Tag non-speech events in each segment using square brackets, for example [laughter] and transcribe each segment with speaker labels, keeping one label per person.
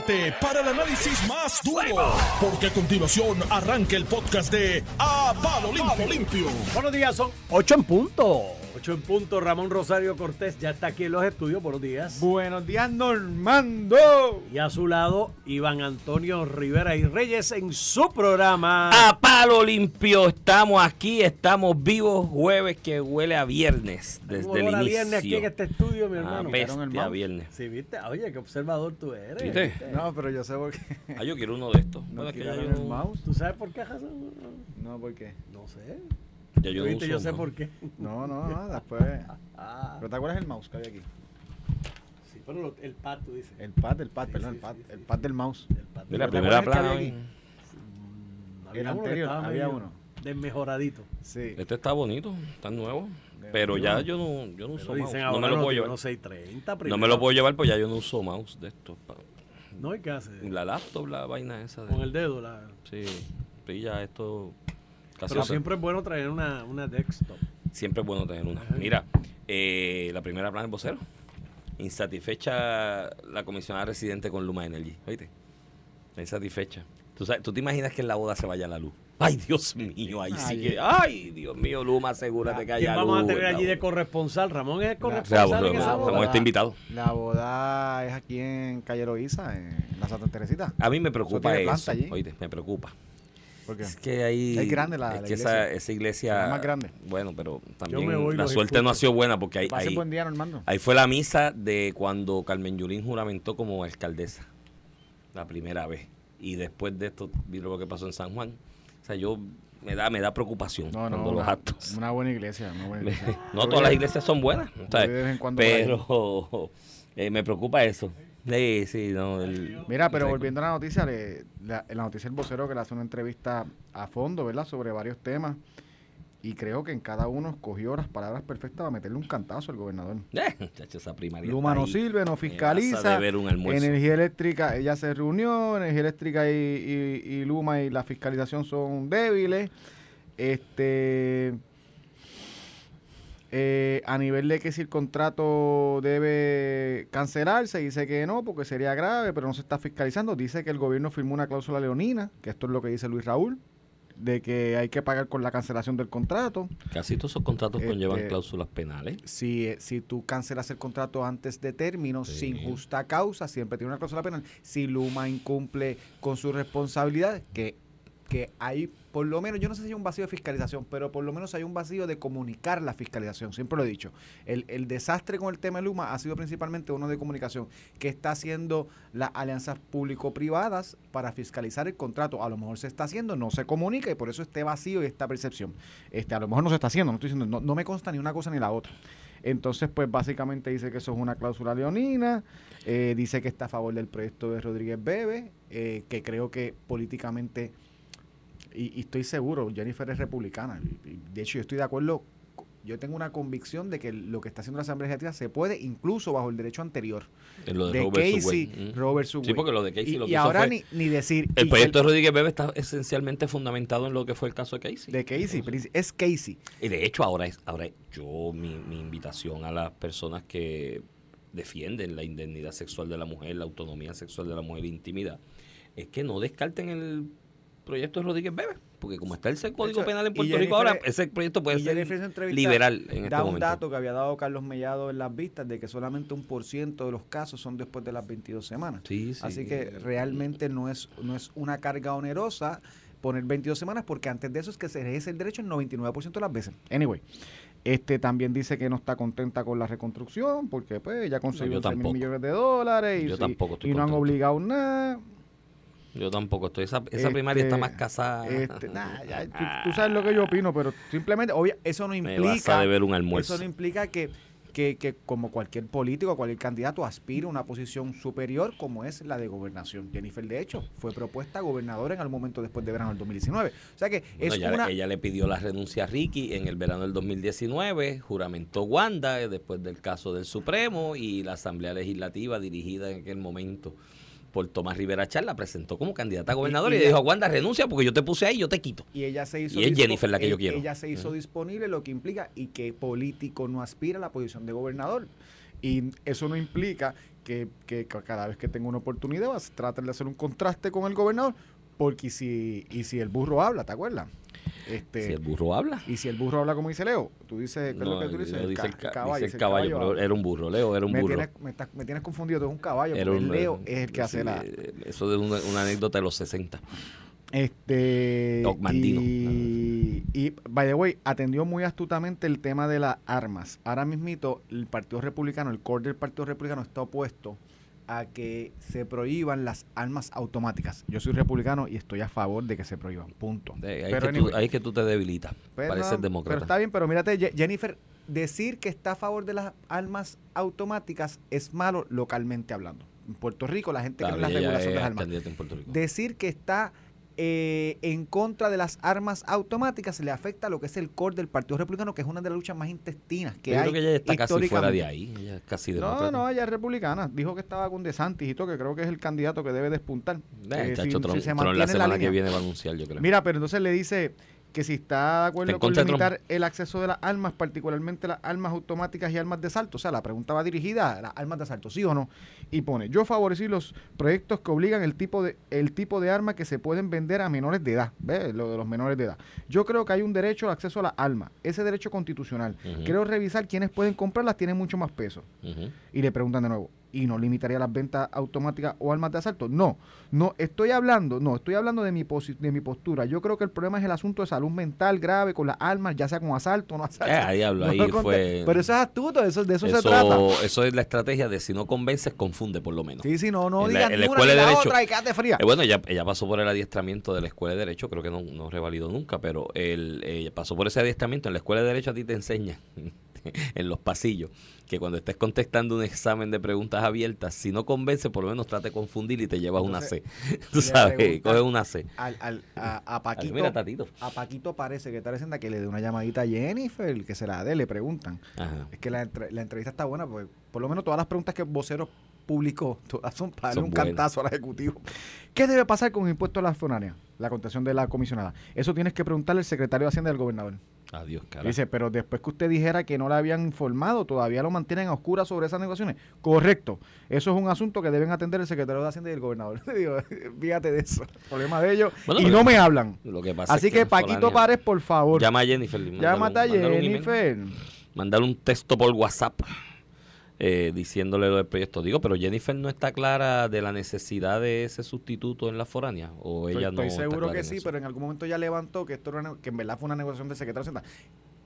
Speaker 1: para el análisis más duro, porque a continuación arranca el podcast de A Palo Limpio. Limpio.
Speaker 2: Buenos días, son 8 en punto. 8 en punto, Ramón Rosario Cortés ya está aquí en los estudios. Buenos días.
Speaker 3: Buenos días, Normando.
Speaker 2: Y a su lado, Iván Antonio Rivera y Reyes en su programa.
Speaker 4: A palo limpio, estamos aquí, estamos vivos, jueves que huele a viernes desde el inicio.
Speaker 2: viernes aquí en este estudio, mi
Speaker 4: Ah,
Speaker 2: hermano.
Speaker 4: bestia, viernes.
Speaker 2: Sí, viste. Oye, qué observador tú eres.
Speaker 4: ¿Viste?
Speaker 3: No, pero yo sé por qué.
Speaker 4: Ah, yo quiero uno de estos.
Speaker 3: No
Speaker 4: Bueno, es que yo
Speaker 3: el
Speaker 4: no,
Speaker 3: mouse.
Speaker 2: ¿Tú sabes por qué, Jason?
Speaker 3: No, ¿por qué?
Speaker 2: No sé.
Speaker 4: Ya yo no
Speaker 2: ¿Viste? Yo sé por qué.
Speaker 3: No, no, no, [laughs] después.
Speaker 2: Ah,
Speaker 3: ¿Pero te acuerdas el mouse que había aquí?
Speaker 2: sí, pero lo- el pad, tú dices.
Speaker 3: El pad, el pad,
Speaker 2: Sí,
Speaker 3: perdón,
Speaker 2: sí,
Speaker 3: el pad.
Speaker 2: sí, sí,
Speaker 3: El pad del mouse.
Speaker 2: El pad.
Speaker 4: De la
Speaker 3: ¿Te
Speaker 4: primera
Speaker 3: el que
Speaker 4: plana.
Speaker 3: había aquí? El
Speaker 2: uno que
Speaker 3: anterior, había uno.
Speaker 2: Desmejoradito.
Speaker 3: Sí.
Speaker 4: Este está bonito, está nuevo.
Speaker 3: De
Speaker 4: Pero ya yo no, yo no uso mouse. No me lo
Speaker 2: no,
Speaker 4: puedo
Speaker 2: que
Speaker 4: llevar.
Speaker 2: unos 630
Speaker 4: No me lo puedo llevar porque ya yo no uso mouse de estos.
Speaker 2: No, ¿y qué hace?
Speaker 4: La laptop, la vaina esa. de-
Speaker 2: Con el dedo. La...
Speaker 4: Sí, sí, ya esto. Casi
Speaker 2: Pero siempre es bueno traer una, una desktop.
Speaker 4: Siempre es bueno tener una. Mira, eh, la primera plana del vocero. Insatisfecha la comisionada residente con Luma Energy. ¿Oíste? Insatisfecha. ¿Tú, sabes- ¿Tú te imaginas que en la boda se vaya la luz? Ay, Dios mío, ahí sí
Speaker 3: Ay.
Speaker 4: que. Ay, Dios mío, Luma, asegúrate que
Speaker 2: ¿Quién
Speaker 4: haya
Speaker 2: vamos
Speaker 4: luz.
Speaker 2: a tener
Speaker 4: en la
Speaker 2: allí de
Speaker 4: boda.
Speaker 2: corresponsal? Ramón es
Speaker 4: O sea,
Speaker 2: corresponsal
Speaker 4: vos-
Speaker 2: en esa
Speaker 4: Ramón
Speaker 2: boda.
Speaker 4: está invitado.
Speaker 3: La boda es aquí en Calle Loíza, en la Santa Teresita.
Speaker 4: A mí me preocupa eso.
Speaker 3: allí?
Speaker 4: Oíste, me preocupa. Es que ahí.
Speaker 3: Es grande la-
Speaker 4: es
Speaker 3: la
Speaker 4: que
Speaker 3: iglesia.
Speaker 4: Esa, esa iglesia.
Speaker 3: Es más grande.
Speaker 4: Bueno, pero también
Speaker 2: voy,
Speaker 4: la suerte no ha sido buena porque ahí.
Speaker 3: Pase
Speaker 4: ahí-
Speaker 3: buen día, Normando.
Speaker 4: Ahí fue la misa de cuando Carmen Yulín juramentó como alcaldesa. La primera vez. Y después de esto, vino lo que pasó en San Juan. O sea, yo me da, me da preocupación
Speaker 3: No, no,
Speaker 4: cuando los
Speaker 3: una,
Speaker 4: actos.
Speaker 3: una buena iglesia, una buena iglesia. [laughs]
Speaker 4: no todas las iglesias son buenas. Pero [laughs] eh, me preocupa eso. Sí, sí, no. el-
Speaker 3: Mira, pero volviendo a la noticia, le- la, en la noticia el vocero que le hace una entrevista a fondo, ¿verdad? Sobre varios temas. Y creo que en cada uno escogió las palabras perfectas para meterle un cantazo al gobernador. [laughs]
Speaker 4: Eh, muchacho, esa primaria.
Speaker 3: Luma no sirve, no fiscaliza.
Speaker 4: deber un almuerzo.
Speaker 3: Energía eléctrica, ella se reunió, energía eléctrica y, y- y Luma y la fiscalización son débiles. Este eh, a nivel de que si el contrato debe cancelarse, dice que no, porque sería grave, pero no se está fiscalizando. Dice que el gobierno firmó una cláusula leonina, que esto es lo que dice Luis Raúl, de que hay que pagar con la cancelación del contrato.
Speaker 4: Casi todos esos contratos conllevan
Speaker 3: Este,
Speaker 4: cláusulas penales.
Speaker 3: Si, eh, si tú cancelas el contrato antes de término,
Speaker 4: Sí.
Speaker 3: sin justa causa, siempre tiene una cláusula penal. Si Luma incumple con su responsabilidad, que, que hay por lo menos, yo no sé si hay un vacío de fiscalización, pero por lo menos hay un vacío de comunicar la fiscalización. Siempre lo he dicho. El, el desastre con el tema de Luma ha sido principalmente uno de comunicación, que está haciendo las alianzas público-privadas para fiscalizar el contrato. A lo mejor se está haciendo, no se comunica y por eso este vacío y esta percepción. Este, a lo mejor no se está haciendo, no estoy diciendo, no, no me consta ni una cosa ni la otra. Entonces, pues básicamente dice que eso es una cláusula leonina, eh, dice que está a favor del proyecto de Rodríguez Bebe, eh, que creo que políticamente, y, y estoy seguro, Jennifer es republicana, y- y de hecho yo estoy de acuerdo, yo tengo una convicción de que lo que está haciendo la Asamblea Legislativa se puede, incluso bajo el derecho anterior,
Speaker 4: En lo de,
Speaker 3: de,
Speaker 4: Robert
Speaker 3: Casey,
Speaker 4: Subway. Mm.
Speaker 3: Robert Subway.
Speaker 4: Sí, porque lo de Casey
Speaker 3: y,
Speaker 4: lo
Speaker 3: y
Speaker 4: que hizo
Speaker 3: ahora
Speaker 4: fue-
Speaker 3: ni, ni decir...
Speaker 4: El
Speaker 3: y
Speaker 4: proyecto de Rodríguez Bebe está esencialmente fundamentado en lo que fue el caso de Casey.
Speaker 3: de Casey, es Casey.
Speaker 4: Y de hecho, ahora es, ahora yo, mi, mi invitación a las personas que defienden la indemnidad sexual de la mujer, la autonomía sexual de la mujer, intimidad, es que no descarten el proyecto Rodríguez Bebe, porque como está el Código
Speaker 3: hecho,
Speaker 4: Penal en Puerto Rico ahora,
Speaker 3: Jennifer-
Speaker 4: ese proyecto puede ser
Speaker 3: en
Speaker 4: liberal en este
Speaker 3: da un
Speaker 4: momento.
Speaker 3: dato que había dado Carlos Mellado en las vistas de que solamente un por ciento de los casos son después de las 22 semanas.
Speaker 4: Sí, sí.
Speaker 3: Así que realmente no es, no es una carga onerosa poner 22 semanas porque antes de eso es que se ejerce el derecho el 99% de las veces. Anyway, este también dice que no está contenta con la reconstrucción porque pues ya consiguió 11 mil millones de dólares y,
Speaker 4: Yo
Speaker 3: sí,
Speaker 4: tampoco estoy
Speaker 3: y no han obligado nada.
Speaker 4: Yo tampoco estoy. Esa, esa
Speaker 3: Este,
Speaker 4: primaria está más casada.
Speaker 3: Este, nah, [laughs] ya, tú, tú sabes lo que yo opino, pero simplemente, obvia, eso no
Speaker 4: Me
Speaker 3: implica...
Speaker 4: vas a deber un almuerzo.
Speaker 3: Eso no implica que, que, que como cualquier político, cualquier candidato aspire a una posición superior como es la de gobernación. Jennifer, de hecho, fue propuesta gobernadora en algún momento después de verano del 2019. O sea que es
Speaker 4: ella,
Speaker 3: una...
Speaker 4: ella le pidió la renuncia a Ricky en el verano del 2019, juramentó Wanda eh, después del caso del Supremo y la Asamblea Legislativa dirigida en aquel momento por Tomás Rivera Char la presentó como candidata a gobernadora y,
Speaker 3: y
Speaker 4: le
Speaker 3: ella-
Speaker 4: dijo Wanda renuncia porque yo te puse ahí, yo te quito.
Speaker 3: Y ella se hizo
Speaker 4: Y es Jennifer la que yo
Speaker 3: e-
Speaker 4: quiero.
Speaker 3: Ella se hizo disponible, lo que implica y que político no aspira a la posición de gobernador. Y eso no implica que, que cada vez que tenga una oportunidad vas a tratar de hacer un contraste con el gobernador, porque si, y si el burro habla, ¿te acuerdas? Este,
Speaker 4: si el burro habla.
Speaker 3: Y si el burro habla como dice Leo, tú dices, ¿qué es lo que tú dices?
Speaker 4: Dice el,
Speaker 3: ca-
Speaker 4: caballo, dice el caballo, pero era un burro, Leo era un
Speaker 3: me,
Speaker 4: burro.
Speaker 3: tienes, me, tienes confundido, tú es un caballo, porque
Speaker 4: un-
Speaker 3: Leo es el que hace la...
Speaker 4: Eso de una, una anécdota de los 60.
Speaker 3: Este.
Speaker 4: Mandino.
Speaker 3: Y, y, by the way, atendió muy astutamente el tema de las armas. Ahora mismito, el Partido Republicano, el core del Partido Republicano está opuesto a que se prohíban las armas automáticas. Yo soy republicano y estoy a favor de que se prohíban. Punto.
Speaker 4: Eh, ahí,
Speaker 3: Pero
Speaker 4: que tú,
Speaker 3: anyway,
Speaker 4: ahí que tú te debilitas.
Speaker 3: pues
Speaker 4: Pareces
Speaker 3: no,
Speaker 4: demócrata.
Speaker 3: Pero está bien, pero mírate, Jennifer, decir que está a favor de las armas automáticas es malo localmente hablando. En Puerto Rico, la gente cree en la
Speaker 4: Todavía ella
Speaker 3: regulación de las armas decir que está eh, en contra de las armas automáticas le afecta a lo que es el core del Partido Republicano, que es una de las luchas más intestinas que
Speaker 4: Yo
Speaker 3: hay.
Speaker 4: creo que ella está casi fuera de ahí. Ella es casi
Speaker 3: No, no, ella es republicana. Dijo que estaba con DeSantis y todo, que creo que es el candidato que debe despuntar.
Speaker 4: Eh,
Speaker 3: Eh,
Speaker 4: chacho,
Speaker 3: si-
Speaker 4: Trump-
Speaker 3: si se
Speaker 4: Trump
Speaker 3: mantiene
Speaker 4: la semana que viene va a anunciar, yo creo.
Speaker 3: Mira, pero entonces le dice que si está de acuerdo con
Speaker 4: Trump.
Speaker 3: limitar el acceso de las armas, particularmente las armas automáticas y armas de asalto. O sea, la pregunta va dirigida a las armas de asalto, ¿sí o no? Y pone, yo favorecí los proyectos que obligan el tipo de el tipo de armas que se pueden vender a menores de edad. ¿Ves? Lo de los menores de edad. Yo creo que hay un derecho al acceso a las armas, ese derecho constitucional. Creo revisar quiénes pueden comprarlas, tienen mucho más peso. Y le preguntan de nuevo, ¿y no limitaría las ventas automáticas o armas de asalto? No, no, estoy hablando, no, estoy hablando de mi, posi- de mi postura. Yo creo que el problema es el asunto de salud mental grave con las armas, ya sea con asalto o no asalto.
Speaker 4: Eh, diablo, [laughs]
Speaker 3: No
Speaker 4: ahí fue-
Speaker 3: Pero eso es astuto, eso, de eso, se trata.
Speaker 4: eso es la estrategia de si no convences, confunde por lo menos.
Speaker 3: Sí, sí, no, no digas
Speaker 4: la escuela de
Speaker 3: la
Speaker 4: Derecho-
Speaker 3: otra y quédate fría.
Speaker 4: Eh, bueno, ella, ella pasó por el adiestramiento de la Escuela de Derecho, creo que no, no revalidó nunca, pero él ella pasó por ese adiestramiento. En la Escuela de Derecho a ti te enseñan [laughs] [laughs] en los pasillos que cuando estés contestando un examen de preguntas abiertas, si no convence, por lo menos trate de confundir y te llevas una C. [laughs] Tú sabes, coges una C.
Speaker 3: Al, al- a, Paquito,
Speaker 4: mira, Tatito.
Speaker 3: a Paquito parece que está diciendo que le dé una llamadita a Jennifer, que se la dé, le preguntan.
Speaker 4: Ajá.
Speaker 3: Es que la, la entrevista está buena, porque por lo menos todas las preguntas que vocero publicó, todas [laughs] son para darle
Speaker 4: Son
Speaker 3: un
Speaker 4: buenas.
Speaker 3: cantazo al Ejecutivo. ¿Qué debe pasar con el impuesto a las foráneas? La contestación de la comisionada. Eso tienes que preguntarle al secretario de Hacienda del gobernador.
Speaker 4: Adiós, cara.
Speaker 3: Dice, pero después que usted dijera que no le habían informado, todavía lo mantienen a oscuras sobre esas negociaciones. Correcto. Eso es un asunto que deben atender el secretario de Hacienda y el gobernador. [laughs] Digo, fíjate de eso. Problema de ellos.
Speaker 4: Bueno,
Speaker 3: y no me hablan.
Speaker 4: Lo que pasa
Speaker 3: Así
Speaker 4: es
Speaker 3: que,
Speaker 4: que
Speaker 3: Paquito Párez, por favor.
Speaker 4: Llama a Jennifer.
Speaker 3: Llámate a. Jennifer.
Speaker 4: Mandar un texto por WhatsApp eh, diciéndole lo del proyecto. Digo, pero Jennifer no está clara de la necesidad de ese sustituto en la foránea. O
Speaker 3: Estoy,
Speaker 4: ella no
Speaker 3: estoy
Speaker 4: está
Speaker 3: seguro
Speaker 4: clara
Speaker 3: que sí, pero en algún momento ya levantó que esto era una- que en verdad fue una negociación del secretario de Hacienda,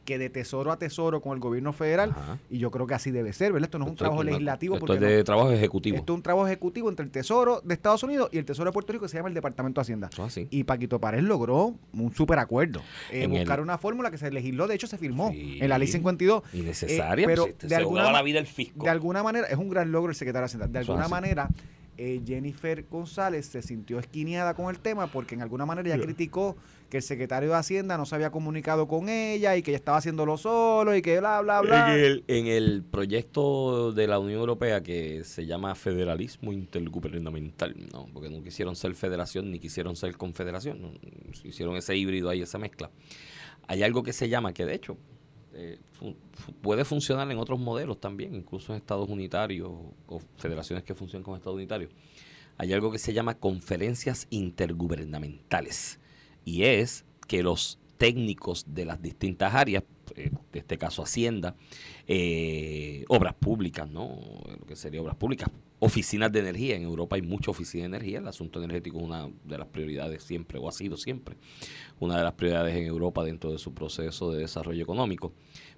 Speaker 3: que de tesoro a tesoro con el gobierno federal,
Speaker 4: Ajá.
Speaker 3: y yo creo que así debe ser, ¿verdad? Esto no es un
Speaker 4: Esto
Speaker 3: trabajo legislativo,
Speaker 4: Esto
Speaker 3: porque
Speaker 4: es de
Speaker 3: no-
Speaker 4: trabajo ejecutivo.
Speaker 3: esto es un trabajo ejecutivo entre el tesoro de Estados Unidos y el tesoro de Puerto Rico, que se llama el Departamento de Hacienda. Y Paquito Párez logró un super acuerdo. eh, buscar
Speaker 4: el-
Speaker 3: una fórmula que se legisló, de hecho se firmó
Speaker 4: Sí.
Speaker 3: en la ley 52.
Speaker 4: Innecesaria,
Speaker 3: Eh, pero
Speaker 4: pues,
Speaker 3: de
Speaker 4: se
Speaker 3: alguna
Speaker 4: la vida el fisco.
Speaker 3: De alguna manera, es un gran logro el secretario de Hacienda. De alguna
Speaker 4: así.
Speaker 3: Eh, Jennifer González se sintió esquineada con el tema porque en alguna manera ella criticó que el secretario de Hacienda no se había comunicado con ella y que ella estaba haciéndolo solo y que bla, bla, bla.
Speaker 4: En el, en el proyecto de la Unión Europea que se llama Federalismo Intergubernamental, ¿no? porque no quisieron ser federación ni quisieron ser confederación, ¿no? hicieron ese híbrido ahí, esa mezcla. Hay algo que se llama, que de hecho eh, puede funcionar en otros modelos también, incluso en estados unitarios o federaciones que funcionan con estados unitarios. Hay algo que se llama conferencias intergubernamentales y es que los técnicos de las distintas áreas, eh, de este caso Hacienda, eh, obras públicas, ¿no? Lo que sería obras públicas, oficinas de energía. En Europa hay mucha oficina de energía. El asunto energético es una de las prioridades siempre, o ha sido siempre, una de las prioridades en Europa dentro de su proceso de desarrollo económico.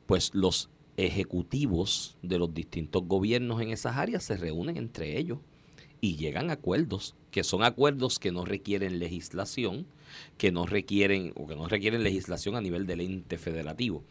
Speaker 4: Pues los ejecutivos de los distintos gobiernos en esas áreas se reúnen entre ellos y llegan a acuerdos, que son acuerdos que no requieren legislación, que no requieren o que no requieren legislación a nivel del ente federativo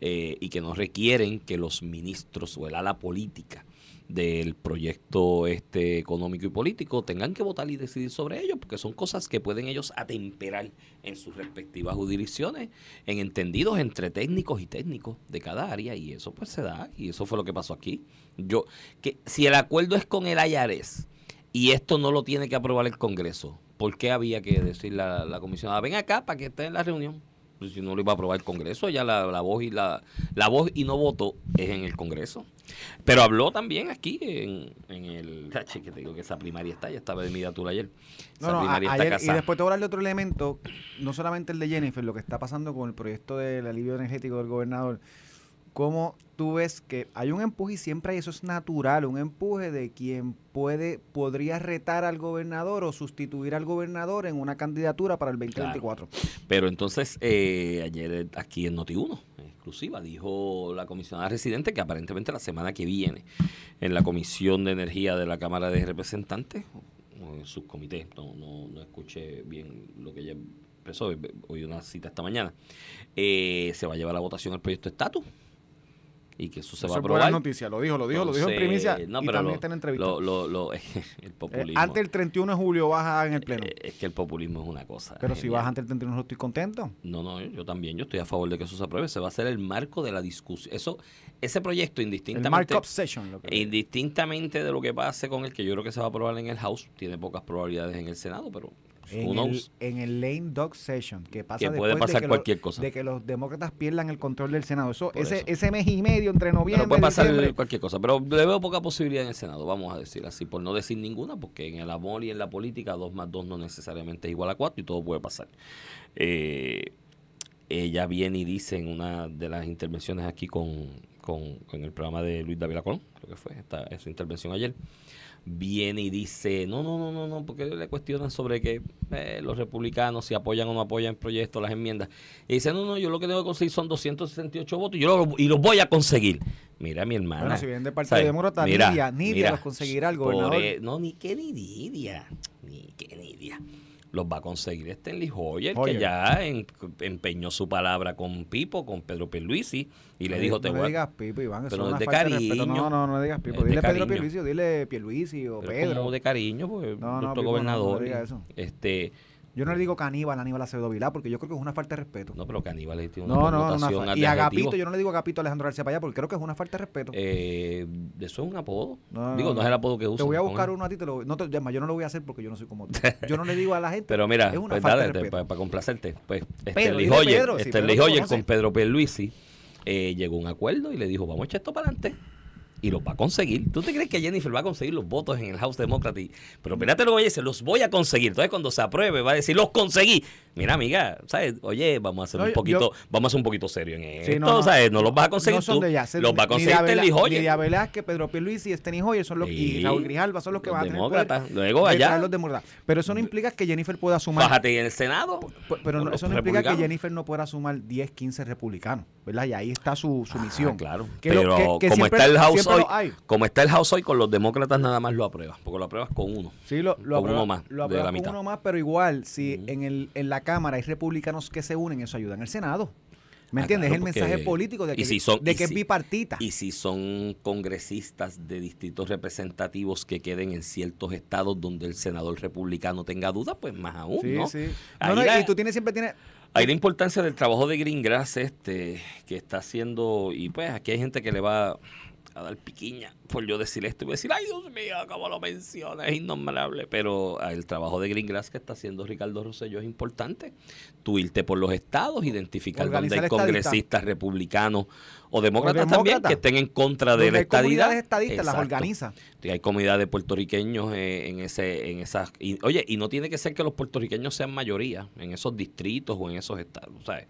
Speaker 4: eh, y que no requieren que los ministros o el ala política del proyecto este económico y político tengan que votar y decidir sobre ello, porque son cosas que pueden ellos atemperar en sus respectivas jurisdicciones, en entendidos entre técnicos y técnicos de cada área, y eso pues se da, y eso fue lo que pasó aquí. Yo, que si el acuerdo es con el IRS y esto no lo tiene que aprobar el Congreso, ¿por qué había que decir la, la comisionada, ven acá para que esté en la reunión? Pues, si no lo iba a aprobar el Congreso, ya la, la voz y la, la voz y no voto es en el Congreso. Pero habló también aquí en, en el. Che, que te digo que esa primaria está, ya estaba de mi datura ayer. Esa
Speaker 3: No, no, a-
Speaker 4: primaria está
Speaker 3: ayer- y después te voy a hablar de otro elemento, no solamente el de Jennifer, lo que está pasando con el proyecto del alivio energético del gobernador. Cómo tú ves que hay un empuje y siempre hay, eso es natural, un empuje de quien puede, podría retar al gobernador o sustituir al gobernador en una candidatura para el 2024.
Speaker 4: Pero entonces, eh, ayer aquí en Noti1, en exclusiva, dijo la comisionada residente que aparentemente la semana que viene, en la Comisión de Energía de la Cámara de Representantes, o en subcomité, no, no, no escuché bien lo que ella expresó, hoy una cita esta mañana, eh, se va a llevar a votación el proyecto de estatus y que eso se va a
Speaker 3: Eso es buena noticia, lo dijo, lo dijo, lo dijo en primicia
Speaker 4: no,
Speaker 3: y
Speaker 4: pero
Speaker 3: también
Speaker 4: lo-
Speaker 3: está en entrevista.
Speaker 4: lo- lo- lo- [laughs] el
Speaker 3: Eh,
Speaker 4: populismo.
Speaker 3: antes del 31 de julio baja en el pleno.
Speaker 4: eh, es que el populismo es una cosa.
Speaker 3: pero si baja antes del 31 no estoy contento.
Speaker 4: No, no, yo también, yo estoy a favor de que eso se apruebe. Se va a hacer el marco de la discusión. Eso, ese proyecto,
Speaker 3: El
Speaker 4: indistintamente,
Speaker 3: markup session. Lo que
Speaker 4: indistintamente de lo que pase con el que yo creo que se va a aprobar en el House, tiene pocas probabilidades en el Senado, pero
Speaker 3: en el,
Speaker 4: knows?
Speaker 3: en el lame dog session, que pasa
Speaker 4: Que puede
Speaker 3: después
Speaker 4: pasar
Speaker 3: de que
Speaker 4: cualquier
Speaker 3: los,
Speaker 4: cosa.
Speaker 3: de que los demócratas pierdan el control del Senado. Eso,
Speaker 4: Por
Speaker 3: ese,
Speaker 4: eso.
Speaker 3: ese mes y medio entre noviembre
Speaker 4: Pero puede pasar
Speaker 3: diciembre,
Speaker 4: cualquier cosa. Pero le veo poca posibilidad en el Senado, vamos a decir así, por no decir ninguna, porque en el amor y en la política, dos más dos no necesariamente es igual a cuatro y todo puede pasar. Eh, ella viene y dice en una de las intervenciones aquí con, con, con el programa de Luis David Colón, creo que fue esta, esa intervención ayer, viene y dice, no, no, no, no, no, porque le cuestionan sobre que eh, los republicanos si apoyan o no apoyan el proyecto, las enmiendas. Y dice, no, no, yo lo que tengo que conseguir son 268 votos y, yo lo- y los voy a conseguir. Mira, mi hermana.
Speaker 3: Bueno, si vienen Partido
Speaker 4: ¿sabes?
Speaker 3: Demócrata, Nidia, Nidia
Speaker 4: mira,
Speaker 3: los conseguirá el gobernador.
Speaker 4: e- no, ni que ni Nidia, ni que Nidia. Los va a conseguir Stanley Hoyer,
Speaker 3: Hoyer.
Speaker 4: que ya en- empeñó su palabra con Pipo, con Pedro Pierluisi, y le dijo, te
Speaker 3: no
Speaker 4: voy a-
Speaker 3: digas Pipo, Iván,
Speaker 4: pero
Speaker 3: es
Speaker 4: de cariño.
Speaker 3: No, no, no le digas Pipo. Dile Pedro. Pierluisi o dile Pierluisi o
Speaker 4: pero
Speaker 3: Pedro.
Speaker 4: como de cariño, pues,
Speaker 3: No, no,
Speaker 4: nuestro
Speaker 3: Pipo,
Speaker 4: gobernador.
Speaker 3: no le diga
Speaker 4: y-
Speaker 3: eso.
Speaker 4: Este,
Speaker 3: Yo no le digo caníbal a Aníbal Acevedo Vilá porque yo creo que es una falta de respeto.
Speaker 4: no, pero Caníbal tiene una
Speaker 3: No, no, una fa- Y Agapito, yo no le digo Agapito a Alejandro García Payá porque creo que es una falta de respeto.
Speaker 4: Eh, eso es un apodo.
Speaker 3: No,
Speaker 4: Digo,
Speaker 3: no,
Speaker 4: es el apodo que usa.
Speaker 3: Te voy a buscar uno a ti, te lo, no te, yo no lo voy a hacer porque yo no soy como tú. [laughs] Yo no le digo a la gente.
Speaker 4: Pero mira,
Speaker 3: es una
Speaker 4: pues
Speaker 3: falta
Speaker 4: dale,
Speaker 3: de respeto.
Speaker 4: para complacerte, pues
Speaker 3: dile
Speaker 4: Hoyer,
Speaker 3: conoce.
Speaker 4: con Pedro Pierluisi eh, llegó a un acuerdo y le dijo, vamos a echar esto para adelante. Y los va a conseguir. ¿Tú te crees que Jennifer va a conseguir los votos en el House Democrat? Y- Pero espérate lo que dice, los voy a conseguir. Entonces cuando se apruebe va a decir, los conseguí. Mira, amiga, ¿sabes? Oye, vamos a hacer
Speaker 3: No,
Speaker 4: un poquito,
Speaker 3: yo-
Speaker 4: vamos a ser un poquito serio en esto,
Speaker 3: Sí, no, no.
Speaker 4: ¿sabes? No los vas a conseguir
Speaker 3: no son de
Speaker 4: los va a conseguir
Speaker 3: Velá-
Speaker 4: Hoyer.
Speaker 3: Nidia Velázquez, Pedro Pierluisi y Steny Hoyer son los, y
Speaker 4: Sí.
Speaker 3: Raúl Grijalva son los que
Speaker 4: Los
Speaker 3: van a tener.
Speaker 4: Luego allá.
Speaker 3: Pero eso no implica que Jennifer pueda sumar
Speaker 4: Bájate en el Senado.
Speaker 3: P- Pero eso no implica que. Jennifer no pueda sumar 10, 15 republicanos, ¿verdad? Y ahí está su, su
Speaker 4: Ah,
Speaker 3: misión.
Speaker 4: claro.
Speaker 3: Que
Speaker 4: Pero
Speaker 3: que- que
Speaker 4: como
Speaker 3: siempre-
Speaker 4: está el House hoy, como está el House hoy, con los demócratas nada más lo apruebas, porque lo apruebas con uno.
Speaker 3: Sí, lo, lo
Speaker 4: Con uno más
Speaker 3: lo
Speaker 4: de
Speaker 3: aprueba
Speaker 4: la
Speaker 3: con uno más, pero igual, si en, el, en la Cámara hay republicanos que se unen, eso ayuda en el Senado. ¿Me
Speaker 4: Ah,
Speaker 3: entiendes?
Speaker 4: claro,
Speaker 3: es el mensaje político de que,
Speaker 4: si son-
Speaker 3: de que es
Speaker 4: si-
Speaker 3: bipartita.
Speaker 4: Y si son congresistas de distritos representativos que queden en ciertos estados donde el senador republicano tenga dudas, pues más aún,
Speaker 3: sí,
Speaker 4: ¿no?
Speaker 3: sí.
Speaker 4: Ahí
Speaker 3: No, no,
Speaker 4: la-
Speaker 3: y tú tienes siempre tienes
Speaker 4: Hay la importancia del trabajo de Greengrass este, que está haciendo, y pues aquí hay gente que le va a dar piquiña por yo decir esto y voy a decir, ay Dios mío, como lo menciona, es innombrable. Pero ah, el trabajo de Greengrass que está haciendo Ricardo Rosselló es importante. Tú irte por los estados, identificar dónde hay congresistas republicanos o demócratas
Speaker 3: O
Speaker 4: también que estén en contra de la
Speaker 3: hay comunidades
Speaker 4: estadidad.
Speaker 3: estadistas, las organiza.
Speaker 4: Hay comunidades de puertorriqueños eh, en ese en esas y, oye y no tiene que ser que los puertorriqueños sean mayoría en esos distritos o en esos estados ¿sabes?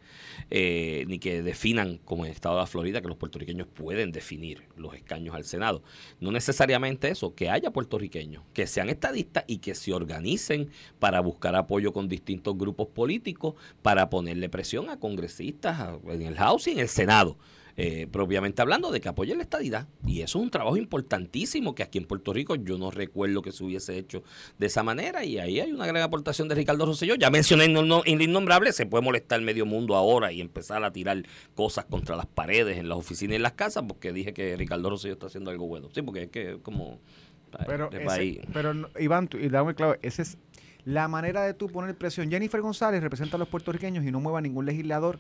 Speaker 4: Eh, ni que definan como en el estado de la Florida que los puertorriqueños pueden definir los escaños al Senado no necesariamente eso que haya puertorriqueños que sean estadistas y que se organicen para buscar apoyo con distintos grupos políticos para ponerle presión a congresistas en el House y en el Senado eh, propiamente hablando, de que apoyen la estadidad. Y eso es un trabajo importantísimo que aquí en Puerto Rico yo no recuerdo que se hubiese hecho de esa manera. Y ahí hay una gran aportación de Ricardo Rosselló. Ya mencioné el no- el innombrable, se puede molestar medio mundo ahora y empezar a tirar cosas contra las paredes en las oficinas y en las casas porque dije que Ricardo Rosselló está haciendo algo bueno. Sí, porque es que como...
Speaker 3: Pero,
Speaker 4: es
Speaker 3: ese- pero no- Iván, y dame claro, esa es la manera de tú poner presión. Jennifer González representa a los puertorriqueños y no mueva a ningún legislador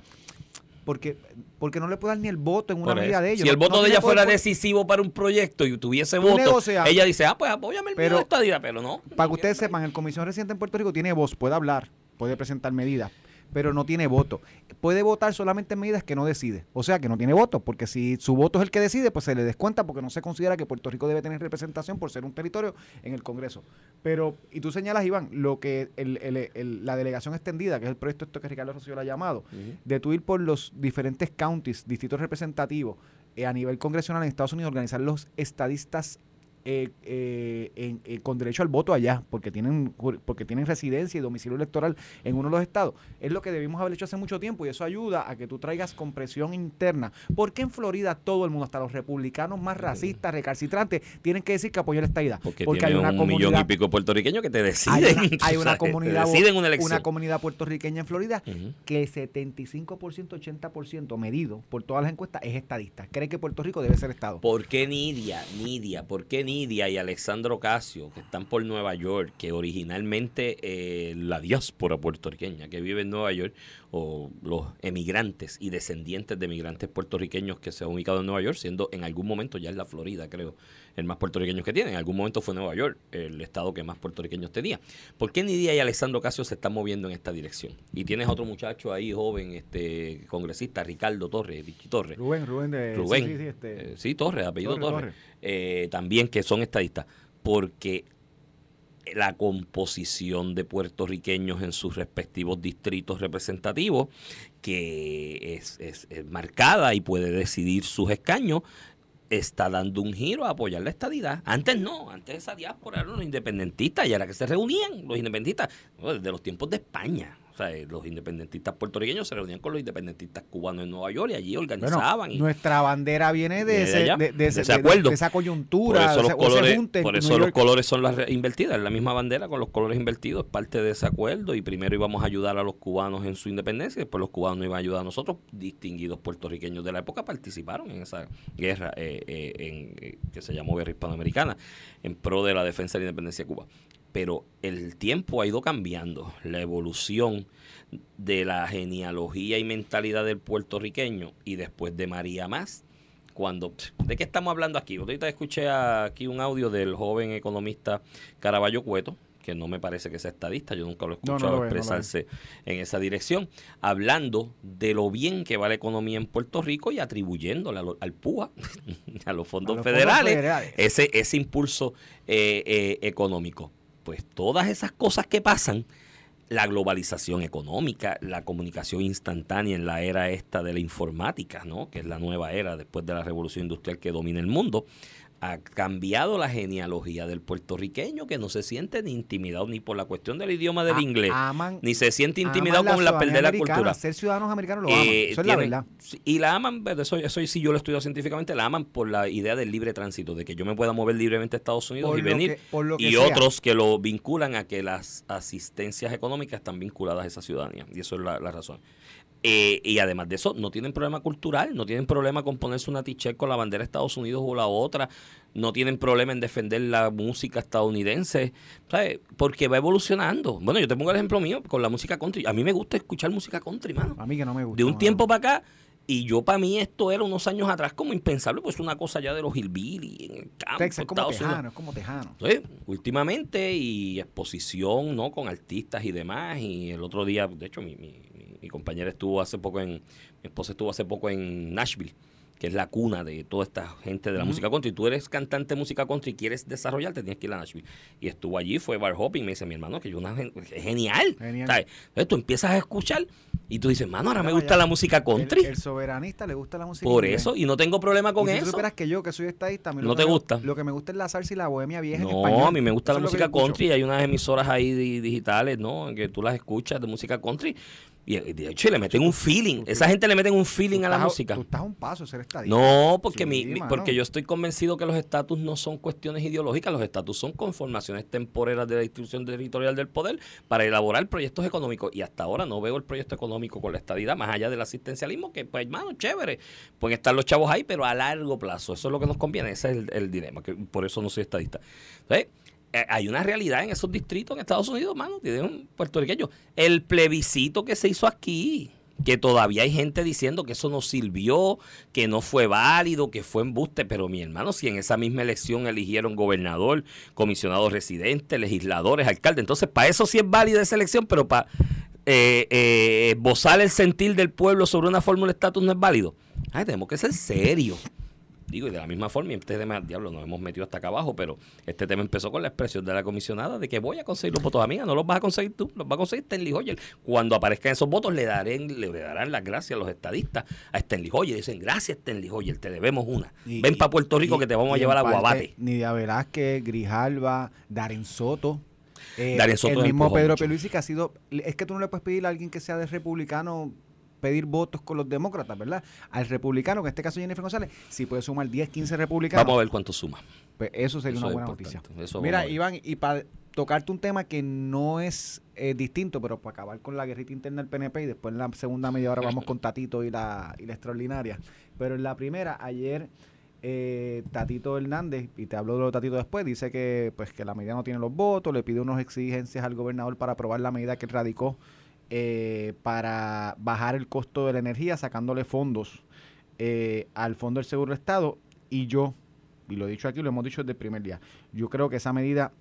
Speaker 3: porque, porque no le puede dar ni el voto en una medida de ellos.
Speaker 4: Si el voto
Speaker 3: no
Speaker 4: de ella fuera
Speaker 3: poder-
Speaker 4: decisivo para un proyecto y tuviese voto,
Speaker 3: negocias.
Speaker 4: ella dice, ah, pues apóyame el
Speaker 3: Pero-
Speaker 4: mío de estadidad, pero no.
Speaker 3: Para que ustedes sepan, el Comisión Residente en Puerto Rico tiene voz, puede hablar, puede presentar medidas, pero no tiene voto. Puede votar solamente en medidas que no decide. O sea, que no tiene voto, porque si su voto es el que decide, pues se le descuenta porque no se considera que Puerto Rico debe tener representación por ser un territorio en el Congreso. Pero, y tú señalas, Iván, lo que el- el- el- la delegación extendida, que es el proyecto esto que Ricardo Rosselló lo ha llamado, de tú ir por los diferentes counties, distritos representativos, eh, a nivel congresional en Estados Unidos, organizar los estadistas eh, eh, en- eh, con derecho al voto allá, porque tienen, porque tienen residencia y domicilio electoral en uno de los estados. Es lo que debimos haber hecho hace mucho tiempo y eso ayuda a que tú traigas compresión interna. ¿Por qué en Florida todo el mundo, hasta los republicanos más racistas, recalcitrantes, tienen que decir que apoyan la estadidad?
Speaker 4: Porque,
Speaker 3: hay una
Speaker 4: un
Speaker 3: comunidad
Speaker 4: millón y pico puertorriqueños que te
Speaker 3: hay [laughs]
Speaker 4: deciden.
Speaker 3: una, hay una comunidad,
Speaker 4: deciden una
Speaker 3: una comunidad puertorriqueña en Florida
Speaker 4: Ujú.
Speaker 3: que el 75%, 80% medido por todas las encuestas es estadista. Cree que Puerto Rico debe ser Estado.
Speaker 4: ¿Por qué Nidia, Nidia, por qué Nidia y Alexandro Casio, que están por Nueva York, que originalmente eh, la diáspora puertorriqueña que vive en Nueva York, o los emigrantes y descendientes de emigrantes puertorriqueños que se han ubicado en Nueva York, siendo en algún momento ya es la Florida, creo, el más puertorriqueños que tiene. En algún momento fue Nueva York, el estado que más puertorriqueños tenía. ¿Por qué Nidia y Alexandro Casio se están moviendo en esta dirección? Y tienes otro muchacho ahí, joven, este congresista, Ricardo Torres, Richie Torres.
Speaker 3: Rubén, Rubén de
Speaker 4: Rubén.
Speaker 3: sí, sí, sí, este,
Speaker 4: Eh, sí, Torres, apellido
Speaker 3: Torres,
Speaker 4: Torres.
Speaker 3: Torres.
Speaker 4: Eh, también que son estadistas. Porque la composición de puertorriqueños en sus respectivos distritos representativos, que es, es- es marcada y puede decidir sus escaños, está dando un giro a apoyar la estadidad. Antes no, antes esa diáspora eran los independentistas y era que se reunían los independentistas, desde los tiempos de España. O sea, eh, los independentistas puertorriqueños se reunían con los independentistas cubanos en Nueva York y allí
Speaker 3: Bueno,
Speaker 4: organizaban. y,
Speaker 3: nuestra bandera viene de, ese,
Speaker 4: allá,
Speaker 3: de, de
Speaker 4: de
Speaker 3: ese, de-
Speaker 4: acuerdo.
Speaker 3: esa
Speaker 4: por
Speaker 3: coyuntura,
Speaker 4: eso
Speaker 3: de
Speaker 4: los
Speaker 3: ese- o ese
Speaker 4: colores,
Speaker 3: junte en
Speaker 4: por eso los colores son las invertidas, la misma bandera con los colores invertidos, es parte de ese acuerdo y primero íbamos a ayudar a los cubanos en su independencia y después los cubanos nos iban a ayudar a nosotros, distinguidos puertorriqueños de la época participaron en esa guerra eh, eh, en, eh, que se llamó guerra hispanoamericana en pro de la defensa de la independencia de Cuba. Pero el tiempo ha ido cambiando, la evolución de la genealogía y mentalidad del puertorriqueño y después de María Más, cuando ¿de qué estamos hablando aquí? Ahorita escuché aquí un audio del joven economista Caraballo Cueto, que no me parece que sea estadista, yo nunca lo he
Speaker 3: No, no
Speaker 4: escuchado
Speaker 3: es, no
Speaker 4: expresarse en esa dirección, hablando de lo bien que va la economía en Puerto Rico y atribuyéndole lo- al PUA, [laughs] a los fondos
Speaker 3: A los fondos
Speaker 4: federales,
Speaker 3: federales.
Speaker 4: ese, ese impulso eh, eh, económico. Pues todas esas cosas que pasan, la globalización económica, la comunicación instantánea en la era esta de la informática, ¿no? que es la nueva era después de la revolución industrial que domina el mundo, ha cambiado la genealogía del puertorriqueño que no se siente ni intimidado ni por la cuestión del idioma del
Speaker 3: A-
Speaker 4: inglés,
Speaker 3: aman-
Speaker 4: ni se siente intimidado con la
Speaker 3: ciudadanía
Speaker 4: perder la cultura.
Speaker 3: Ser ciudadanos americanos lo aman.
Speaker 4: Eh,
Speaker 3: Eso es la verdad.
Speaker 4: Y la aman, eso, eso sí yo lo he estudiado científicamente, la aman por la idea del libre tránsito, de que yo me pueda mover libremente a Estados Unidos
Speaker 3: Por
Speaker 4: y venir.
Speaker 3: que
Speaker 4: y
Speaker 3: sea.
Speaker 4: otros que lo vinculan a que las asistencias económicas están vinculadas a esa ciudadanía. Y eso es la, la razón. Eh, y además de eso, no tienen problema cultural, no tienen problema con ponerse una t-shirt con la bandera de Estados Unidos o la otra, no tienen problema en defender la música estadounidense, ¿sabes? Porque va evolucionando. Bueno, yo te pongo el ejemplo mío con la música country. A mí me gusta escuchar música country, mano
Speaker 3: A mí que no me gusta.
Speaker 4: de un
Speaker 3: mano.
Speaker 4: tiempo para acá. Y yo, para mí, esto era unos años atrás como impensable, pues una cosa ya de los hillbilly en el campo.
Speaker 3: Texas como tejano, es como tejano.
Speaker 4: Sí, últimamente y exposición, ¿no? Con artistas y demás. Y el otro día, de hecho, mi, mi, mi- compañera estuvo hace poco en, mi esposa estuvo hace poco en Nashville, que es la cuna de toda esta gente de la música country. Tú eres cantante de música country y quieres desarrollarte, tienes que ir a Nashville. Y estuvo allí, fue bar hopping, me dice mi hermano que yo una es genial.
Speaker 3: Genial.
Speaker 4: ¿sabes? Entonces tú empiezas a escuchar y tú dices, mano, ahora me gusta la música country.
Speaker 3: El, el soberanista le gusta la música
Speaker 4: Por
Speaker 3: inglés.
Speaker 4: eso, y no tengo problema con
Speaker 3: y si tú
Speaker 4: eso.
Speaker 3: supieras que yo, que soy estadista, lo
Speaker 4: ¿No te
Speaker 3: me-
Speaker 4: gusta?
Speaker 3: Lo que me gusta es la salsa y la bohemia vieja en
Speaker 4: No,
Speaker 3: español.
Speaker 4: a mí me gusta
Speaker 3: Eso
Speaker 4: la música country. Hay unas emisoras ahí di- digitales, ¿no? Que tú las escuchas de música country. Y de hecho le meten un feeling. Esa gente le meten un feeling a la
Speaker 3: estás
Speaker 4: música.
Speaker 3: Tú estás a un paso de ser estadista.
Speaker 4: No, porque,
Speaker 3: Sí,
Speaker 4: mi, porque yo estoy convencido que los estatus no son cuestiones ideológicas, los estatus son conformaciones temporeras de la distribución territorial del poder para elaborar proyectos económicos. Y hasta ahora no veo el proyecto económico con la estadidad, más allá del asistencialismo, que pues hermano, chévere, pueden estar los chavos ahí, pero a largo plazo. Eso es lo que nos conviene, ese es el, el dilema, que por eso no soy estadista. Eh, hay una realidad en esos distritos en Estados Unidos, mano, tiene un puertorriqueño. El plebiscito que se hizo aquí, que todavía hay gente diciendo que eso no sirvió, que no fue válido, que fue embuste, pero mi hermano, si en esa misma elección eligieron gobernador, comisionado residente, legisladores, alcalde, entonces para eso sí es válida esa elección, pero para eh, eh, bozar el sentir del pueblo sobre una fórmula de estatus no es válido. Ay, tenemos que ser serios. Digo, y de la misma forma, y este tema, diablo, nos hemos metido hasta acá abajo, pero este tema empezó con la expresión de la comisionada de que voy a conseguir los votos amiga, no los vas a conseguir tú, los va a conseguir Stanley Hoyer. Cuando aparezcan esos votos, le, daré, le darán las gracias a los estadistas a Stanley Hoyer. Dicen, gracias Stanley Hoyer, te debemos una.
Speaker 3: Y-
Speaker 4: Ven para Puerto Rico
Speaker 3: y-
Speaker 4: que te vamos a llevar a Guabate.
Speaker 3: Nidia Velázquez, Grijalva, Darren Soto. eh,
Speaker 4: Soto
Speaker 3: el mismo Pedro
Speaker 4: mucho.
Speaker 3: Pierluisi que ha sido... Es que tú no le puedes pedir a alguien que sea de republicano pedir votos con los demócratas, ¿verdad? Al republicano, que en este caso Jennifer González, si puede sumar 10, 15 republicanos,
Speaker 4: Vamos a ver cuánto suma.
Speaker 3: pues eso sería
Speaker 4: Eso
Speaker 3: una buena noticia.
Speaker 4: Eso
Speaker 3: Mira. Iván, y para tocarte un tema que no es eh, distinto, pero para acabar con la guerrita interna del PNP y después en la segunda media hora vamos con Tatito y la, y la extraordinaria. Pero en la primera, ayer eh, Tatito Hernández, y te hablo de lo de Tatito después, dice que pues que la medida no tiene los votos, le pide unas exigencias al gobernador para aprobar la medida que radicó eh, para bajar el costo de la energía, sacándole fondos eh, al Fondo del Seguro del Estado. Y yo, y lo he dicho aquí, lo hemos dicho desde el primer día, yo creo que esa medida,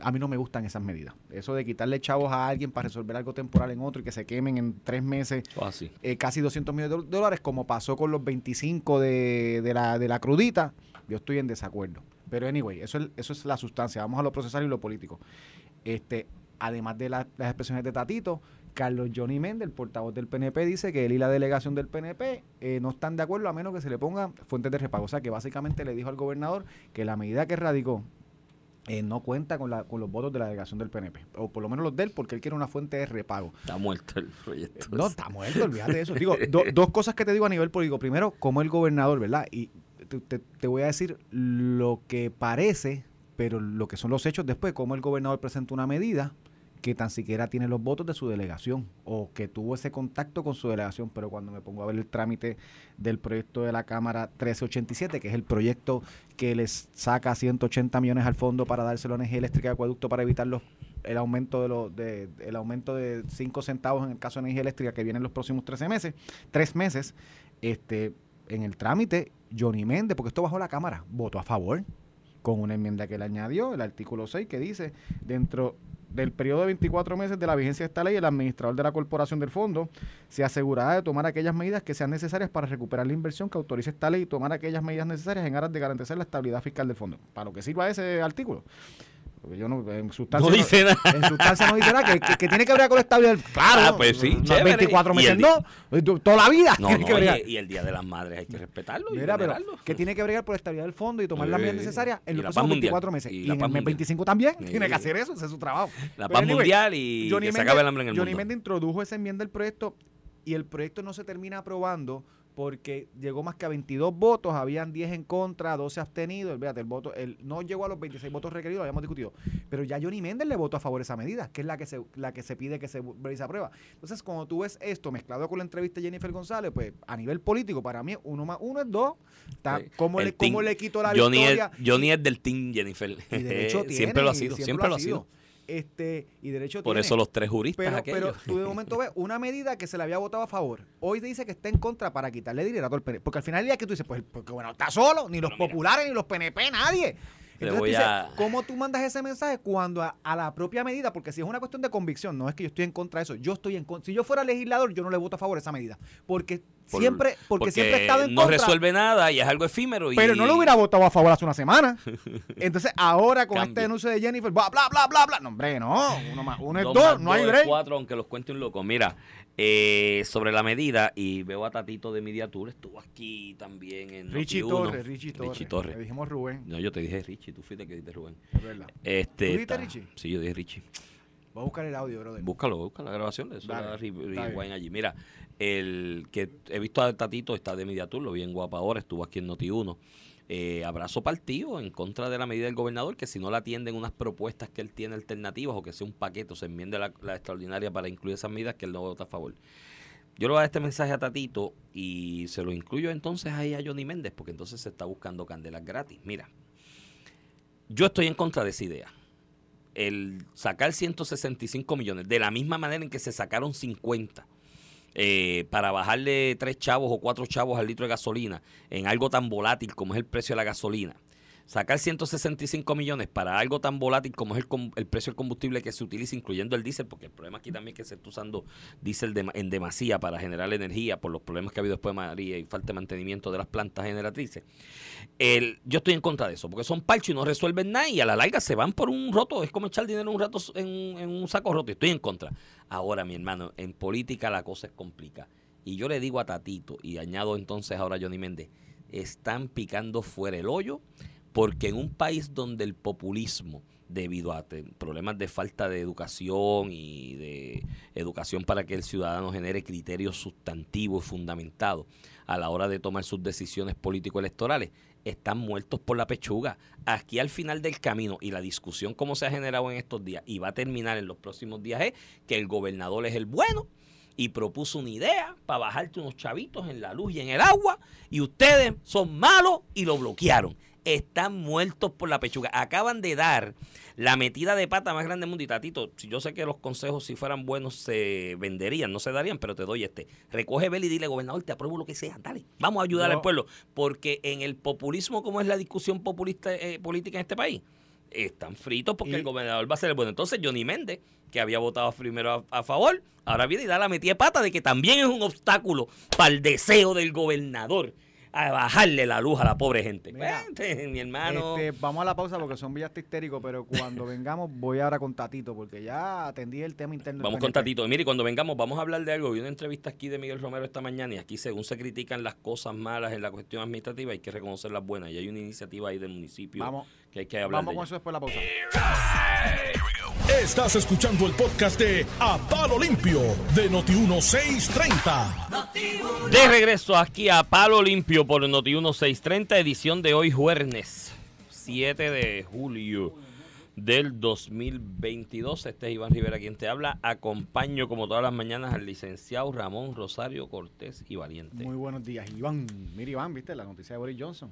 Speaker 3: a mí no me gustan esas medidas. Eso de quitarle chavos a alguien para resolver algo temporal en otro y que se quemen en tres meses
Speaker 4: así.
Speaker 3: eh, casi 200 millones de dólares, como pasó con los 25 de, de la, de la crudita, yo estoy en desacuerdo. Pero anyway, eso es, eso es la sustancia. Vamos a lo procesal y lo político. Este, además de la- las expresiones de Tatito, Carlos Johnny Méndez, el portavoz del PNP, dice que él y la delegación del PNP eh, no están de acuerdo a menos que se le pongan fuentes de repago. O sea, que básicamente le dijo al gobernador que la medida que radicó eh, no cuenta con, la, con los votos de la delegación del PNP. O por lo menos los de él, porque él quiere una fuente de repago.
Speaker 4: Está muerto el proyecto.
Speaker 3: No, está muerto, olvídate de eso. Digo, [laughs] do- dos cosas que te digo a nivel político. Primero, como el gobernador, ¿verdad? Y te, te- te voy a decir lo que parece, pero lo que son los hechos después, cómo el gobernador presenta una medida que tan siquiera tiene los votos de su delegación o que tuvo ese contacto con su delegación, pero cuando me pongo a ver el trámite del proyecto de la Cámara 1387, que es el proyecto que les saca 180 millones al fondo para dárselo a energía eléctrica de acueducto para evitar los el aumento de los de, el aumento de 5 centavos en el caso de energía eléctrica que viene en los próximos 13 meses, tres meses, este en el trámite Johnny Méndez, porque esto bajó la Cámara, votó a favor con una enmienda que le añadió, el artículo 6 que dice, dentro del periodo de 24 meses de la vigencia de esta ley, el administrador de la corporación del fondo se asegurará de tomar aquellas medidas que sean necesarias para recuperar la inversión que autorice esta ley y tomar aquellas medidas necesarias en aras de garantizar la estabilidad fiscal del fondo. Para lo que sirva ese artículo. Yo no, en sustancia
Speaker 4: No dice nada.
Speaker 3: En sustancia no dice nada, que, que- que tiene que ver con la estabilidad. Claro,
Speaker 4: Ah, pues sí,
Speaker 3: no,
Speaker 4: chévere.
Speaker 3: 24
Speaker 4: Y
Speaker 3: meses no, toda la vida
Speaker 4: No,
Speaker 3: tiene
Speaker 4: no,
Speaker 3: que bregar.
Speaker 4: y, el Día de las Madres hay que respetarlo y
Speaker 3: Mira, pero que tiene que bregar por la estabilidad del fondo y tomar las medidas necesarias en los próximos
Speaker 4: mundial.
Speaker 3: 24 meses.
Speaker 4: Y
Speaker 3: Y, en el mes
Speaker 4: mundial.
Speaker 3: 25 también
Speaker 4: Sí.
Speaker 3: tiene que hacer eso, ese es su trabajo.
Speaker 4: La paz mundial y
Speaker 3: Johnny
Speaker 4: que se acabe el hambre en el
Speaker 3: Johnny
Speaker 4: mundo.
Speaker 3: Méndez introdujo esa enmienda al proyecto y el proyecto no se termina aprobando porque llegó más que a 22 votos, habían 10 en contra, 12 abstenidos, fíjate, el voto, el, no llegó a los 26 votos requeridos, lo habíamos discutido, pero ya Johnny Méndez le votó a favor esa medida, que es la que se, la que se pide que se realice a prueba. Entonces, cuando tú ves esto mezclado con la entrevista de Jennifer González, pues a nivel político, para mí, uno más uno es dos. Está,
Speaker 4: Sí.
Speaker 3: ¿cómo,
Speaker 4: El
Speaker 3: le, ¿Cómo
Speaker 4: team-
Speaker 3: le quito la
Speaker 4: Johnny
Speaker 3: victoria?
Speaker 4: es, Johnny es del team Jennifer.
Speaker 3: Y derecho tiene, [laughs]
Speaker 4: siempre lo ha sido,
Speaker 3: siempre
Speaker 4: siempre lo ha sido.
Speaker 3: Este, y derecho
Speaker 4: Por
Speaker 3: tiene.
Speaker 4: eso los tres juristas
Speaker 3: Pero,
Speaker 4: aquellos.
Speaker 3: pero tú de momento ves una medida que se le había votado a favor. Hoy dice que está en contra para quitarle liderato al PNP. Porque al final del día que tú dices, pues, porque bueno, está solo, ni los
Speaker 4: Pero mira.
Speaker 3: populares, ni los PNP, nadie. Entonces
Speaker 4: voy
Speaker 3: dices,
Speaker 4: a-
Speaker 3: ¿cómo tú mandas ese mensaje cuando a, a la propia medida? Porque si es una cuestión de convicción, no es que yo estoy en contra de eso, yo estoy en contra. Si yo fuera legislador, yo no le voto a favor a esa medida. Porque
Speaker 4: Por-
Speaker 3: siempre, porque, siempre he estado en
Speaker 4: no
Speaker 3: contra.
Speaker 4: resuelve nada y es algo efímero. Y,
Speaker 3: Pero no lo hubiera votado a favor hace una semana. [laughs] Entonces, ahora con este denuncio de Jennifer, bla, bla, bla, bla, bla. No, hombre, no. Uno más uno es
Speaker 4: Dos
Speaker 3: dos,
Speaker 4: más
Speaker 3: no hay
Speaker 4: dos es
Speaker 3: break.
Speaker 4: cuatro, aunque los cuente un loco. Mira, eh, sobre la medida, y veo a Tatito de Media Tour, estuvo aquí también en
Speaker 3: Richie
Speaker 4: Noti1.
Speaker 3: Torres, Richie Torres.
Speaker 4: Richie Torres.
Speaker 3: Le dijimos Rubén,
Speaker 4: No, yo te dije Richie, tú fuiste que dijiste Rubén.
Speaker 3: es verdad.
Speaker 4: Este,
Speaker 3: ¿Tú dijiste Richie?
Speaker 4: Sí, yo dije Richie.
Speaker 3: Voy a buscar el audio, brother.
Speaker 4: Búscalo, busca la grabación de eso.
Speaker 3: Dale,
Speaker 4: rewind allí. Mira, el que he visto a Tatito está de Media Tour, lo vi en Guapa ahora, estuvo aquí en Noti1. Eh, abrazo partido en contra de la medida del gobernador, que si no la atienden unas propuestas que él tiene alternativas o que sea un paquete o se enmiende la, la extraordinaria para incluir esas medidas, que él no vota a favor. Yo le voy a dar este mensaje a Tatito y se lo incluyo entonces ahí a Johnny Méndez, porque entonces se está buscando candelas gratis. Mira, yo estoy en contra de esa idea el sacar 165 millones, de la misma manera en que se sacaron 50 eh, para bajarle tres chavos o cuatro chavos al litro de gasolina en algo tan volátil como es el precio de la gasolina, sacar 165 millones para algo tan volátil como es el, precio del combustible que se utiliza, incluyendo el diésel, porque el problema aquí también es que se está usando diésel en demasía para generar energía por los problemas que ha habido después de María y falta de mantenimiento de las plantas generatrices. Yo estoy en contra de eso, porque son parchos y no resuelven nada y a la larga se van por un roto, es como echar dinero un, rato, en, en un saco roto, estoy en contra. Ahora, mi hermano, en política la cosa es complicada. Y yo le digo a Tatito, y añado entonces ahora a Johnny Méndez, están picando fuera el hoyo, porque en un país donde el populismo, debido a problemas de falta de educación y de educación para que el ciudadano genere criterios sustantivos y fundamentados a la hora de tomar sus decisiones político-electorales, están muertos por la pechuga. Aquí al final del camino, y la discusión como se ha generado en estos días, y va a terminar en los próximos días, es que el gobernador es el bueno y propuso una idea para bajarte unos chavitos en la luz y en el agua, y ustedes son malos y lo bloquearon. Están muertos por la pechuga. Acaban de dar la metida de pata más grande del mundo. Y Tatito, si yo sé que los consejos, si fueran buenos, se venderían, no se darían, pero te doy este. Recoge Bel y dile, gobernador, te apruebo lo que sea. Dale, vamos a ayudar al pueblo. Porque en el populismo, como es la discusión populista eh, política en este país, están fritos porque
Speaker 3: Y-
Speaker 4: el gobernador va a ser el bueno. Entonces, Johnny Méndez, que había votado primero a, a favor, ahora viene y da la metida de pata de que también es un obstáculo para el deseo del gobernador a bajarle la luz a la pobre gente.
Speaker 3: Mira,
Speaker 4: Vente, mi hermano.
Speaker 3: Este, vamos a la pausa porque son villas histéricos, pero cuando [laughs] vengamos voy ahora con Tatito porque ya atendí el tema interno.
Speaker 4: Vamos con. Tatito. Y mire, cuando vengamos, vamos a hablar de algo. Vi una entrevista aquí de Miguel Romero esta mañana y aquí, según se critican las cosas malas en la cuestión administrativa, hay que reconocer las buenas. Y hay una iniciativa ahí del municipio
Speaker 3: Vamos,
Speaker 4: que hay que hablar
Speaker 3: vamos
Speaker 4: de
Speaker 3: con
Speaker 4: ella.
Speaker 3: eso después de la pausa.
Speaker 1: Estás escuchando el podcast de A Palo Limpio de Noti1630.
Speaker 4: De regreso aquí a Palo Limpio por Noti 1630, edición de hoy jueves 7 de julio del 2022. Este es Iván Rivera quien te habla. Acompaño como todas las mañanas al licenciado Ramón Rosario Cortés y Valiente.
Speaker 3: Muy buenos días, Iván. Mira, Iván, ¿viste la noticia de Boris Johnson?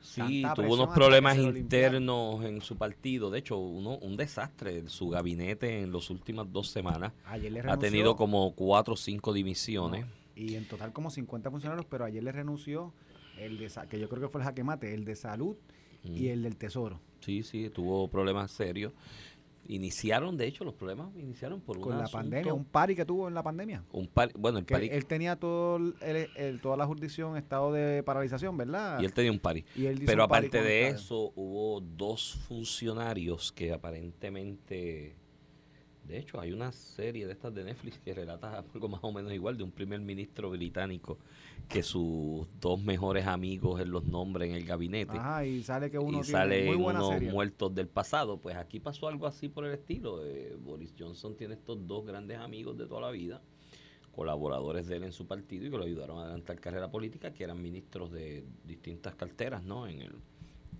Speaker 4: Sí, tuvo unos problemas internos en su partido. De hecho, uno, un desastre. Su gabinete en las últimas dos semanas
Speaker 3: Ayer le
Speaker 4: ha tenido como cuatro o cinco divisiones.
Speaker 3: Y en total como 50 funcionarios, pero ayer le renunció el de, que yo creo que fue el jaque mate, el de salud y el del tesoro.
Speaker 4: Sí, sí, tuvo problemas serios. Iniciaron, de hecho, los problemas iniciaron por
Speaker 3: Con
Speaker 4: un
Speaker 3: la
Speaker 4: asunto-
Speaker 3: pandemia, un pari que tuvo en la pandemia.
Speaker 4: un par- bueno, el pari,
Speaker 3: él tenía todo el, toda la jurisdicción en estado de paralización, ¿verdad?
Speaker 4: y él tenía un pari. Pero
Speaker 3: pari
Speaker 4: aparte de eso, hubo dos funcionarios que aparentemente, de hecho, hay una serie de estas de Netflix que relata [laughs] algo más o menos igual de un primer ministro británico que sus dos mejores amigos él los nombra en el gabinete.
Speaker 3: Ajá, y sale que uno
Speaker 4: y
Speaker 3: tiene
Speaker 4: salen
Speaker 3: muy buena
Speaker 4: unos
Speaker 3: serie.
Speaker 4: muertos del pasado. Pues aquí pasó algo así por el estilo. Eh, Boris Johnson tiene estos dos grandes amigos de toda la vida, colaboradores de él en su partido y que lo ayudaron a adelantar carrera política, que eran ministros de distintas carteras ¿no? en, el,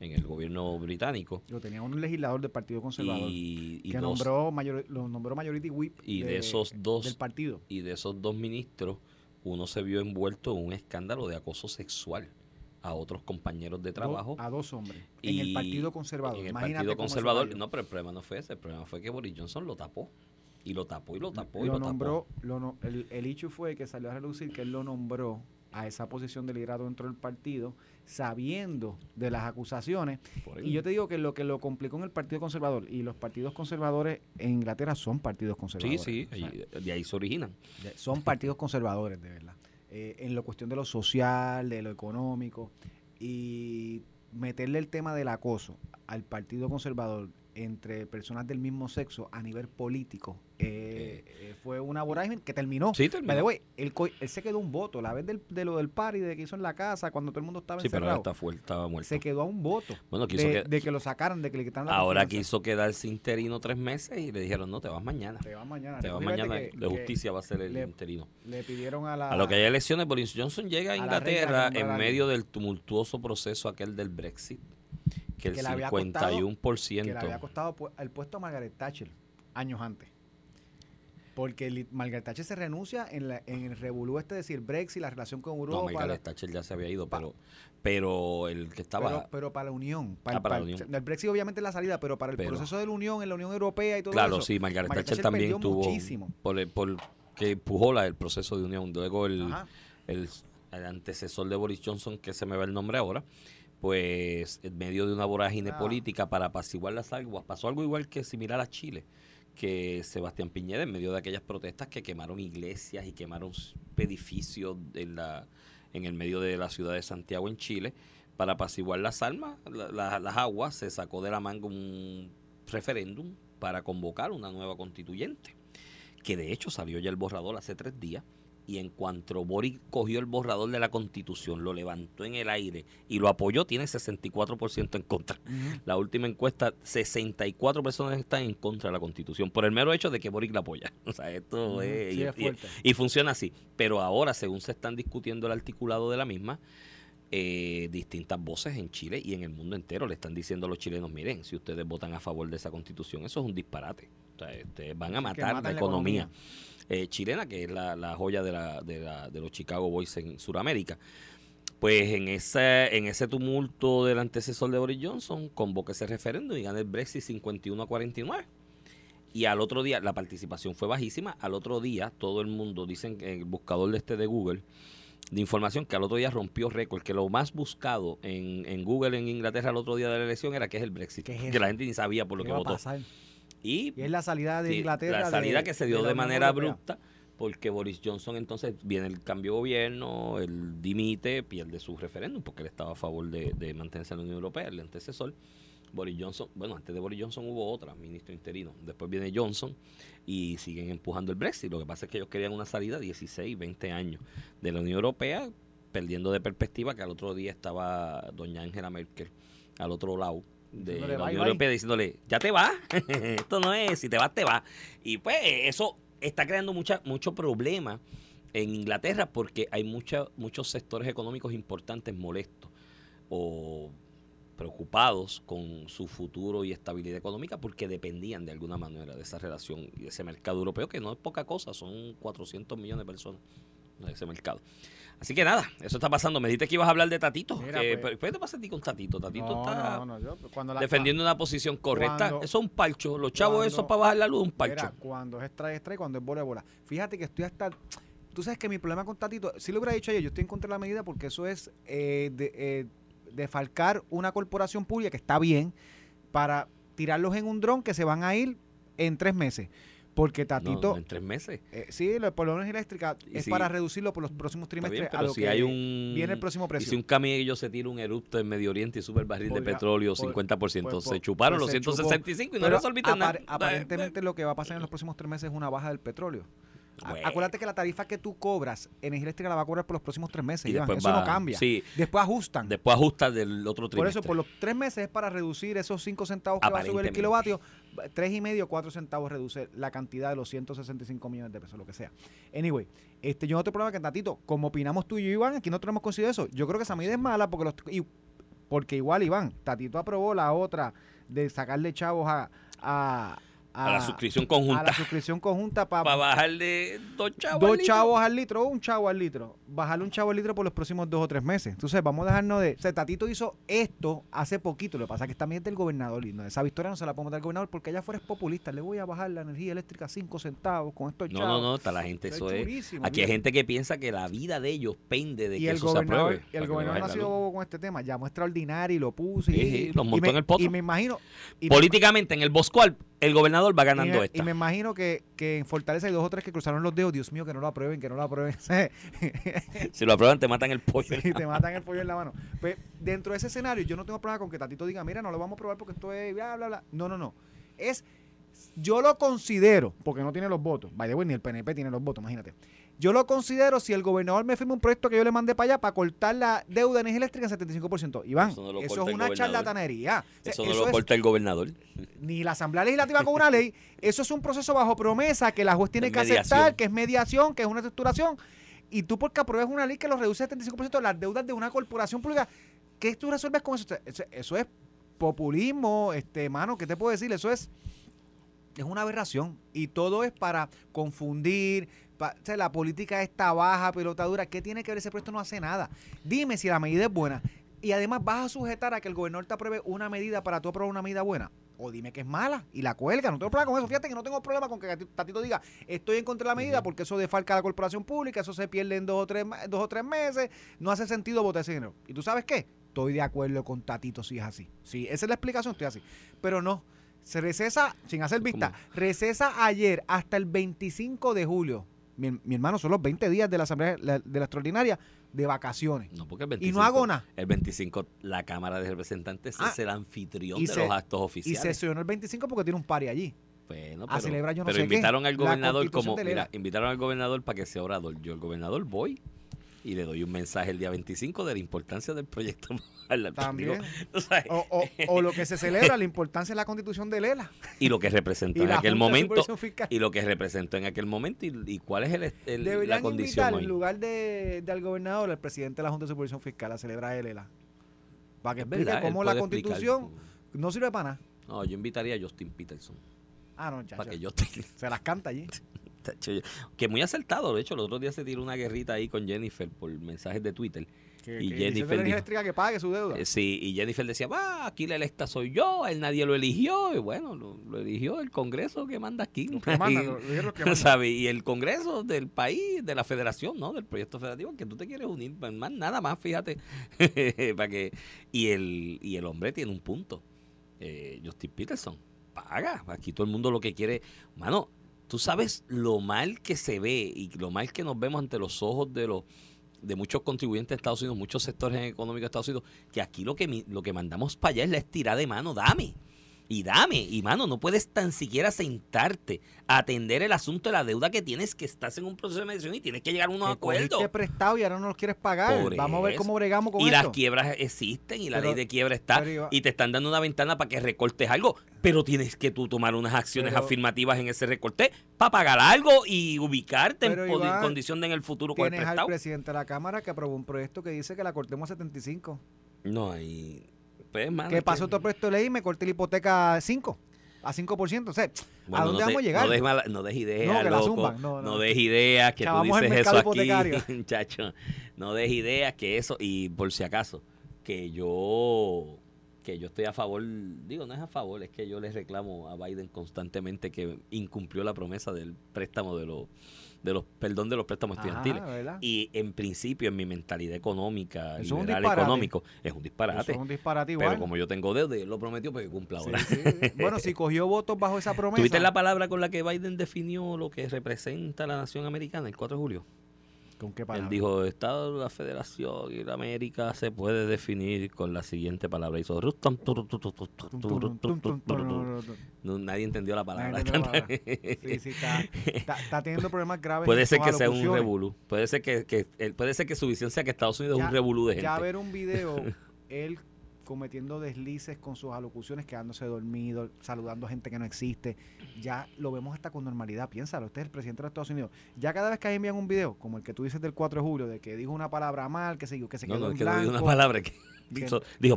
Speaker 4: en el gobierno británico.
Speaker 3: Lo tenía un legislador del Partido Conservador
Speaker 4: Y, y
Speaker 3: que
Speaker 4: dos-
Speaker 3: nombró mayor, lo nombró Majority Whip
Speaker 4: Y de esos dos-
Speaker 3: del partido.
Speaker 4: y de esos dos ministros, uno se vio envuelto en un escándalo de acoso sexual a otros compañeros de trabajo.
Speaker 3: A dos hombres. en el Partido Conservador.
Speaker 4: En el
Speaker 3: Imagínate
Speaker 4: Partido Conservador. No, pero el problema no fue ese. El problema fue que Boris Johnson lo tapó. Y lo tapó y lo tapó y
Speaker 3: lo
Speaker 4: lo,
Speaker 3: nombró, lo no- el, el hecho fue que salió a relucir que él lo nombró a esa posición de liderazgo dentro del partido, sabiendo de las acusaciones. Y yo te digo que lo que lo complicó en el Partido Conservador, y los partidos conservadores en Inglaterra son partidos
Speaker 4: Sí,
Speaker 3: conservadores.
Speaker 4: sí,
Speaker 3: o sea,
Speaker 4: ahí- de ahí se originan.
Speaker 3: son partidos conservadores, de verdad. Eh, en la cuestión de lo social, de lo económico, y meterle el tema del acoso al Partido Conservador entre personas del mismo sexo a nivel político eh, eh, fue una vorágine que terminó.
Speaker 4: Sí, terminó.
Speaker 3: Él, se quedó un voto, la vez del, de lo del party de que hizo en la casa cuando todo el mundo estaba
Speaker 4: Sí, pero
Speaker 3: encerrado.
Speaker 4: está fuerte, estaba muerto.
Speaker 3: Se quedó a un voto
Speaker 4: Bueno, quiso
Speaker 3: de,
Speaker 4: que-
Speaker 3: de que lo sacaran, de que le quitaran la
Speaker 4: Ahora
Speaker 3: confianza.
Speaker 4: quiso quedarse interino tres meses y le dijeron, no, te vas mañana.
Speaker 3: Te vas mañana.
Speaker 4: Te vas mañana.
Speaker 3: que-
Speaker 4: de justicia va a ser el
Speaker 3: le-
Speaker 4: interino.
Speaker 3: Le pidieron a la...
Speaker 4: A lo que haya elecciones, Boris Johnson llega a
Speaker 3: a la
Speaker 4: Inglaterra
Speaker 3: reina
Speaker 4: en medio del tumultuoso proceso aquel del Brexit, que el
Speaker 3: Que le había costado-
Speaker 4: 51%...
Speaker 3: que le había costado el puesto a Margaret Thatcher años antes. Porque Margaret Thatcher se renuncia en, la, en el revolú este de decir Brexit, la relación con Europa.
Speaker 4: No, Margaret Thatcher ya se había ido,
Speaker 3: Pa-
Speaker 4: pero, pero el que estaba...
Speaker 3: pero, pero para la Unión. Para,
Speaker 4: Ah,
Speaker 3: el,
Speaker 4: para
Speaker 3: para
Speaker 4: la Unión.
Speaker 3: el Brexit obviamente es la salida, pero para el
Speaker 4: Pero-
Speaker 3: proceso de la Unión, en la Unión Europea y todo
Speaker 4: claro,
Speaker 3: eso.
Speaker 4: sí, Margaret,
Speaker 3: Margaret
Speaker 4: Thatcher,
Speaker 3: Thatcher
Speaker 4: también tuvo...
Speaker 3: muchísimo.
Speaker 4: Por, por que empujó la, el proceso de unión. Luego el, el antecesor de Boris Johnson, que se me va el nombre ahora, pues en medio de una vorágine
Speaker 3: Ah.
Speaker 4: política para apaciguar las aguas, pasó algo igual que similar a Chile, que Sebastián Piñera en medio de aquellas protestas que quemaron iglesias y quemaron edificios en, la, en el medio de la ciudad de Santiago en Chile, para apaciguar las almas, la- la- las aguas, se sacó de la manga un referéndum para convocar una nueva constituyente, que de hecho salió ya el borrador hace tres días, y en cuanto Boric cogió el borrador de la constitución, lo levantó en el aire y lo apoyó, tiene 64% en contra. La última encuesta, 64 personas están en contra de la constitución, por el mero hecho de que Boric la apoya. [laughs] O sea, esto es,
Speaker 3: sí,
Speaker 4: y-
Speaker 3: es
Speaker 4: y-
Speaker 3: fuerte.
Speaker 4: y funciona así. Pero ahora, según se están discutiendo el articulado de la misma, eh, distintas voces en Chile y en el mundo entero le están diciendo a los chilenos, miren, si ustedes votan a favor de esa constitución, eso es un disparate. O sea, este, van a matar la
Speaker 3: la
Speaker 4: economía,
Speaker 3: economía.
Speaker 4: Eh, chilena, que es la, la joya de, la, de, la- de los Chicago Boys en Sudamérica. Pues en ese, en ese tumulto del antecesor de Boris Johnson, convoca ese referéndum y gana el Brexit 51 a 49. Y al otro día, la participación fue bajísima. Al otro día, todo el mundo, dicen que el buscador de este de Google, de información, que al otro día rompió récord, que lo más buscado en, en Google en Inglaterra al otro día de la elección era que es el Brexit.
Speaker 3: ¿Qué es
Speaker 4: que la gente ni sabía por lo
Speaker 3: ¿Qué
Speaker 4: que votó.
Speaker 3: pasar?
Speaker 4: Y
Speaker 3: Y es la salida de Inglaterra.
Speaker 4: La salida
Speaker 3: de-
Speaker 4: que se dio de, manera abrupta porque Boris Johnson entonces viene el cambio de gobierno, él dimite, pierde su referéndum porque él estaba a favor de, de mantenerse en la Unión Europea, el antecesor. Boris Johnson, bueno, antes de Boris Johnson hubo otra, ministro interino. Después viene Johnson y siguen empujando el Brexit. Lo que pasa es que ellos querían una salida 16, 20 años de la Unión Europea, perdiendo de perspectiva que al otro día estaba doña Angela Merkel al otro lado de la Unión. Europea diciéndole, ya te vas, [laughs] esto no es, si te vas, te vas. Y pues eso está creando mucha, mucho problema en Inglaterra porque hay mucha, muchos sectores económicos importantes molestos o preocupados con su futuro y estabilidad económica porque dependían de alguna manera de esa relación y de ese mercado europeo que no es poca cosa, son 400 millones de personas ese mercado. Así que nada, eso está pasando. Me dijiste que ibas a hablar de Tatito.
Speaker 3: Mira,
Speaker 4: que,
Speaker 3: pues.
Speaker 4: ¿Qué te pasa a ti con Tatito? Tatito
Speaker 3: No,
Speaker 4: está
Speaker 3: no, no, yo, la-
Speaker 4: defendiendo una posición correcta.
Speaker 3: cuando-
Speaker 4: eso es un parcho. Los chavos,
Speaker 3: cuando-
Speaker 4: eso para bajar la luz, un parcho.
Speaker 3: Mira, cuando es extra, extra y cuando es bola, bola. Fíjate que estoy hasta. Tú sabes que mi problema con Tatito, si lo hubiera dicho ayer, yo estoy en contra de la medida porque eso es eh, de, eh, defalcar una corporación pública que está bien para tirarlos en un dron que se van a ir en tres meses. Porque Tatito,
Speaker 4: no, en tres meses.
Speaker 3: eh, sí, lo- por lo menos eléctrica
Speaker 4: Y
Speaker 3: es
Speaker 4: si-
Speaker 3: para reducirlo por los próximos trimestres
Speaker 4: bien,
Speaker 3: a lo
Speaker 4: si
Speaker 3: que
Speaker 4: hay un.
Speaker 3: viene el próximo
Speaker 4: Y
Speaker 3: precio.
Speaker 4: si un camello se tira un erupto en Medio Oriente y sube el barril de petróleo
Speaker 3: pues-
Speaker 4: 50%,
Speaker 3: pues-
Speaker 4: se
Speaker 3: pues-
Speaker 4: chuparon
Speaker 3: pues
Speaker 4: los
Speaker 3: se chupó.
Speaker 4: 165 y no
Speaker 3: Pero
Speaker 4: resolviste nada.
Speaker 3: apar- Aparentemente lo que va a pasar en los próximos tres meses es una baja del petróleo.
Speaker 4: Bueno.
Speaker 3: Acuérdate que la tarifa que tú cobras, energía eléctrica la va a cobrar por los próximos tres meses.
Speaker 4: Y
Speaker 3: Iván.
Speaker 4: después
Speaker 3: Eso
Speaker 4: va-
Speaker 3: no cambia.
Speaker 4: sí.
Speaker 3: Después ajustan.
Speaker 4: Después ajusta del otro
Speaker 3: por
Speaker 4: trimestre.
Speaker 3: eso, por los tres meses es para reducir esos cinco centavos que va a subir el kilovatio. Tres y medio, cuatro centavos reduce la cantidad de los 165 millones de pesos, lo que sea. Anyway, este, yo no tengo problema que Tatito, como opinamos tú y yo, Iván, aquí no tenemos considerado eso. Yo creo que esa medida es mala porque los, y- porque igual, Iván, Tatito aprobó la otra de sacarle chavos a, a,
Speaker 4: a la suscripción
Speaker 3: a
Speaker 4: conjunta.
Speaker 3: la suscripción conjunta para
Speaker 4: Para bajarle dos chavos.
Speaker 3: dos
Speaker 4: al litro.
Speaker 3: chavos al litro o un chavo al litro. Bajarle un chavo al litro por los próximos dos o tres meses. Entonces, vamos a dejarnos de. O sea, Tatito hizo esto hace poquito. Lo que pasa es que también es del gobernador. Y no, esa victoria no se la podemos dar al gobernador porque allá fuera es populista. Le voy a bajar la energía eléctrica cinco centavos con estos
Speaker 4: No,
Speaker 3: chavos.
Speaker 4: no, no, está la gente,
Speaker 3: Eso es
Speaker 4: Aquí hay gente que piensa que la vida de ellos pende de
Speaker 3: y
Speaker 4: que
Speaker 3: el
Speaker 4: eso se
Speaker 3: gobernador,
Speaker 4: apruebe.
Speaker 3: y el gobernador no ha sido bobo con este tema. Llamó extraordinario y lo puso. Y,
Speaker 4: Sí, sí, los
Speaker 3: y
Speaker 4: montó
Speaker 3: me,
Speaker 4: en el potro.
Speaker 3: Y me imagino. y me-
Speaker 4: Políticamente, en el Boscual, el gobernador va
Speaker 3: y
Speaker 4: ganando
Speaker 3: me,
Speaker 4: esta.
Speaker 3: y me imagino que, que en Fortaleza hay dos o tres que cruzaron los dedos. Dios mío, que no lo aprueben, que no lo aprueben. [laughs]
Speaker 4: Si lo aprueban, te matan el pollo.
Speaker 3: Sí, te matan el pollo en la mano. Pues dentro de ese escenario, yo no tengo problema con que Tatito diga, mira, no lo vamos a probar porque esto es bla, bla, bla. No, no, no. Es, yo lo considero, porque no tiene los votos. By the way, ni el PNP tiene los votos, imagínate. Yo lo considero si el gobernador me firma un proyecto que yo le mandé para allá para cortar la deuda de energía eléctrica en 75%. Iván,
Speaker 4: Eso no lo
Speaker 3: es una charlatanería. O sea,
Speaker 4: Eso no
Speaker 3: eso
Speaker 4: lo
Speaker 3: es-
Speaker 4: corta el gobernador.
Speaker 3: ni la Asamblea Legislativa con una ley. Eso es un proceso bajo promesa que la juez tiene
Speaker 4: Es
Speaker 3: que
Speaker 4: mediación.
Speaker 3: aceptar, que es mediación, que es una estructuración. Y tú porque apruebes una ley que lo reduce al 75% de las deudas de una corporación pública, ¿qué tú resuelves con eso? Eso, eso es populismo, este mano, ¿qué te puedo decir? Eso es es una aberración y todo es para confundir. Pa- o sea, la política está baja, pelotadura. ¿Qué tiene que ver ese proyecto? No hace nada. Dime si la medida es buena. Y además vas a sujetar a que el gobernador te apruebe una medida para tú aprobar una medida buena. O dime que es mala y la cuelga. No tengo problema con eso. Fíjate que no tengo problema con que Tatito diga estoy en contra de la medida porque eso defalca a la corporación pública, eso se pierde en dos o tres, dos o tres meses. No hace sentido votar ese dinero. ¿Y tú sabes qué? estoy de acuerdo con Tatito si es así. Sí, esa es la explicación, estoy así. Pero no, se recesa, sin hacer vista, recesa ayer hasta el 25 de julio. Mi, mi hermano, son los 20 días de la Asamblea de la Extraordinaria de vacaciones.
Speaker 4: No, porque el
Speaker 3: Y
Speaker 4: 25,
Speaker 3: no hago nada.
Speaker 4: El 25, la Cámara de Representantes
Speaker 3: Ah,
Speaker 4: es el anfitrión
Speaker 3: y
Speaker 4: de
Speaker 3: se-
Speaker 4: los actos
Speaker 3: Y
Speaker 4: oficiales.
Speaker 3: sesionó el 25 porque tiene un party allí.
Speaker 4: Bueno,
Speaker 3: a celebrar yo no
Speaker 4: pero
Speaker 3: sé qué,
Speaker 4: invitaron al
Speaker 3: la
Speaker 4: gobernador como mira, invitaron al gobernador para que sea orador. Yo el gobernador voy y le doy un mensaje el día 25 de la importancia del proyecto. [laughs]
Speaker 3: También.
Speaker 4: Digo, [laughs]
Speaker 3: O, o- o lo que se [laughs] celebra, la importancia de la constitución de Lela.
Speaker 4: y lo que representó en aquel momento y lo que representó en aquel momento y, y cuál es el, el- la condición
Speaker 3: invitar en lugar de, de al gobernador al presidente de la Junta de Supervisión Fiscal a celebrar el ELA. Para que
Speaker 4: Es
Speaker 3: explique
Speaker 4: verdad,
Speaker 3: cómo la
Speaker 4: explicar.
Speaker 3: constitución no sirve para nada.
Speaker 4: No, yo invitaría a Justin Peterson
Speaker 3: Ah, no, chacho.
Speaker 4: para que te-
Speaker 3: Se las canta allí.
Speaker 4: Que muy acertado, de hecho, el otro día se tiró una guerrita ahí con Jennifer por mensajes de Twitter.
Speaker 3: Que,
Speaker 4: Y
Speaker 3: que
Speaker 4: Jennifer dijo-
Speaker 3: que pague su deuda.
Speaker 4: Eh, sí, y Jennifer decía, va, aquí la electa soy yo, él nadie lo eligió, y bueno, lo, lo eligió el Congreso que manda aquí.
Speaker 3: Los que mandan, [laughs] lo- los que [laughs] mandan.
Speaker 4: ¿Sabe? Y el Congreso del país, de la federación, ¿no? Del proyecto federativo, que tú te quieres unir, más nada más, fíjate. [laughs] para que y el, y el hombre tiene un punto. Eh, Justin Peterson, paga. Aquí todo el mundo lo que quiere. Mano, tú sabes lo mal que se ve y lo mal que nos vemos ante los ojos de los de muchos contribuyentes de Estados Unidos, muchos sectores económicos de Estados Unidos, que aquí lo que lo que mandamos para allá es la estirada de mano, dame. Y dame, y mano, no puedes tan siquiera sentarte a atender el asunto de la deuda que tienes, que estás en un proceso de mediación y tienes que llegar a unos
Speaker 3: que
Speaker 4: acuerdos.
Speaker 3: prestado y ahora no los quieres pagar.
Speaker 4: Por
Speaker 3: Vamos a ver cómo bregamos con
Speaker 4: y
Speaker 3: esto.
Speaker 4: las quiebras existen y la
Speaker 3: Pero-
Speaker 4: ley de quiebra está y te están dando una ventana para que recortes algo, pero tienes que tú tomar unas acciones
Speaker 3: Pero-
Speaker 4: afirmativas en ese recorte para pagar algo y ubicarte en
Speaker 3: Iván,
Speaker 4: condición de en el futuro con el
Speaker 3: al
Speaker 4: prestado.
Speaker 3: presidente de la Cámara que aprobó un proyecto que dice que la cortemos a 75.
Speaker 4: No, y pues, mano,
Speaker 3: ¿Qué
Speaker 4: es
Speaker 3: pasó
Speaker 4: que-
Speaker 3: otro proyecto de ley y me corté la hipoteca a 5? A 5%. O sea,
Speaker 4: Bueno,
Speaker 3: ¿a dónde
Speaker 4: no te-
Speaker 3: vamos a llegar?
Speaker 4: No des, mala- no des ideas,
Speaker 3: No, que la
Speaker 4: loco.
Speaker 3: zumban. No,
Speaker 4: No, des ideas, que tú dices eso aquí, muchacho. [laughs] No des ideas que eso, y por si acaso, que yo que yo estoy a favor, digo, no es a favor, es que yo le reclamo a Biden constantemente que incumplió la promesa del préstamo de los, de los, perdón, de los préstamos
Speaker 3: Ajá,
Speaker 4: estudiantiles.
Speaker 3: ¿verdad?
Speaker 4: Y en principio, en mi mentalidad económica,
Speaker 3: Eso
Speaker 4: liberal económico, es un disparate.
Speaker 3: Eso es un disparate igual.
Speaker 4: Pero como yo tengo deuda, y él lo prometió, pues que cumpla ahora.
Speaker 3: sí, sí. Bueno, si cogió votos bajo esa [laughs] promesa.
Speaker 4: ¿Tuviste la palabra con la que Biden definió lo que representa la nación americana el 4 de julio?
Speaker 3: ¿Con qué
Speaker 4: Él
Speaker 3: palabra?
Speaker 4: dijo, Estado, la Federación y la América se puede definir con la siguiente palabra. Hizo, "Rustam, turu, tu, tu, tu, tu,
Speaker 3: Tum,
Speaker 4: turu,
Speaker 3: tum,
Speaker 4: tu,
Speaker 3: tum,
Speaker 4: tu,
Speaker 3: tum,
Speaker 4: turu,
Speaker 3: tum,
Speaker 4: tu".
Speaker 3: tum, tum.
Speaker 4: No, nadie entendió la palabra.
Speaker 3: Nadie entendió la palabra. [laughs] Sí, sí, está, está, está teniendo problemas graves.
Speaker 4: Puede ser que sea un revolú. Puede ser que, que- él- puede ser que su visión sea que Estados Unidos es un revolú de gente.
Speaker 3: Ya ver un video, [laughs] él cometiendo deslices con sus alocuciones, quedándose dormido, saludando a gente que no existe. Ya lo vemos hasta con normalidad. Piénsalo, este es el presidente de los Estados Unidos. Ya cada vez que envían un video, como el que tú dices del 4 de julio, de que dijo una palabra mal, que se, que se
Speaker 4: no,
Speaker 3: quedó
Speaker 4: no,
Speaker 3: en
Speaker 4: que digo una
Speaker 3: blanco.
Speaker 4: palabra que dijo, dijo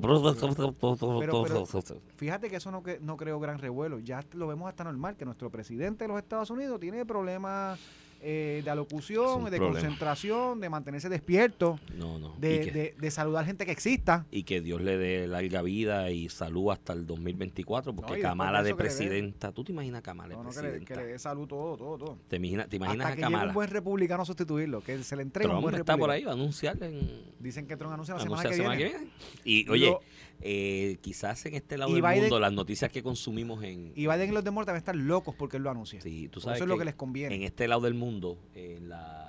Speaker 3: pero- Fíjate que eso no, que, no creó gran revuelo. Ya lo vemos hasta normal, que nuestro presidente de los Estados Unidos tiene problemas eh, de alocución,
Speaker 4: un
Speaker 3: de
Speaker 4: problema.
Speaker 3: concentración, de mantenerse despierto,
Speaker 4: no, no.
Speaker 3: de,
Speaker 4: que,
Speaker 3: de, de saludar gente que exista.
Speaker 4: y que Dios le dé larga vida y salud hasta el 2024, porque
Speaker 3: No,
Speaker 4: Kamala
Speaker 3: de
Speaker 4: presidenta, ¿tú te imaginas a Kamala de
Speaker 3: no, que le,
Speaker 4: presidenta?
Speaker 3: que le dé salud todo, todo, todo.
Speaker 4: ¿Te imaginas, te imaginas
Speaker 3: Hasta
Speaker 4: a
Speaker 3: que llegue
Speaker 4: Kamala?
Speaker 3: un buen republicano a sustituirlo, que se le entregue un
Speaker 4: Trump
Speaker 3: buen
Speaker 4: está por
Speaker 3: republicano.
Speaker 4: ahí, va a anunciar en,
Speaker 3: Dicen que Trump anuncia la
Speaker 4: anunciar
Speaker 3: semana,
Speaker 4: la
Speaker 3: que,
Speaker 4: semana
Speaker 3: viene.
Speaker 4: que viene. Y oye,
Speaker 3: Lo-
Speaker 4: eh, quizás en este lado
Speaker 3: Y
Speaker 4: del
Speaker 3: Biden-
Speaker 4: mundo, las noticias que consumimos en...
Speaker 3: Y Biden y los demócratas van a estar locos porque él lo anuncia.
Speaker 4: Sí, tú
Speaker 3: Por
Speaker 4: sabes
Speaker 3: eso es lo que les conviene.
Speaker 4: En este lado del mundo, en la,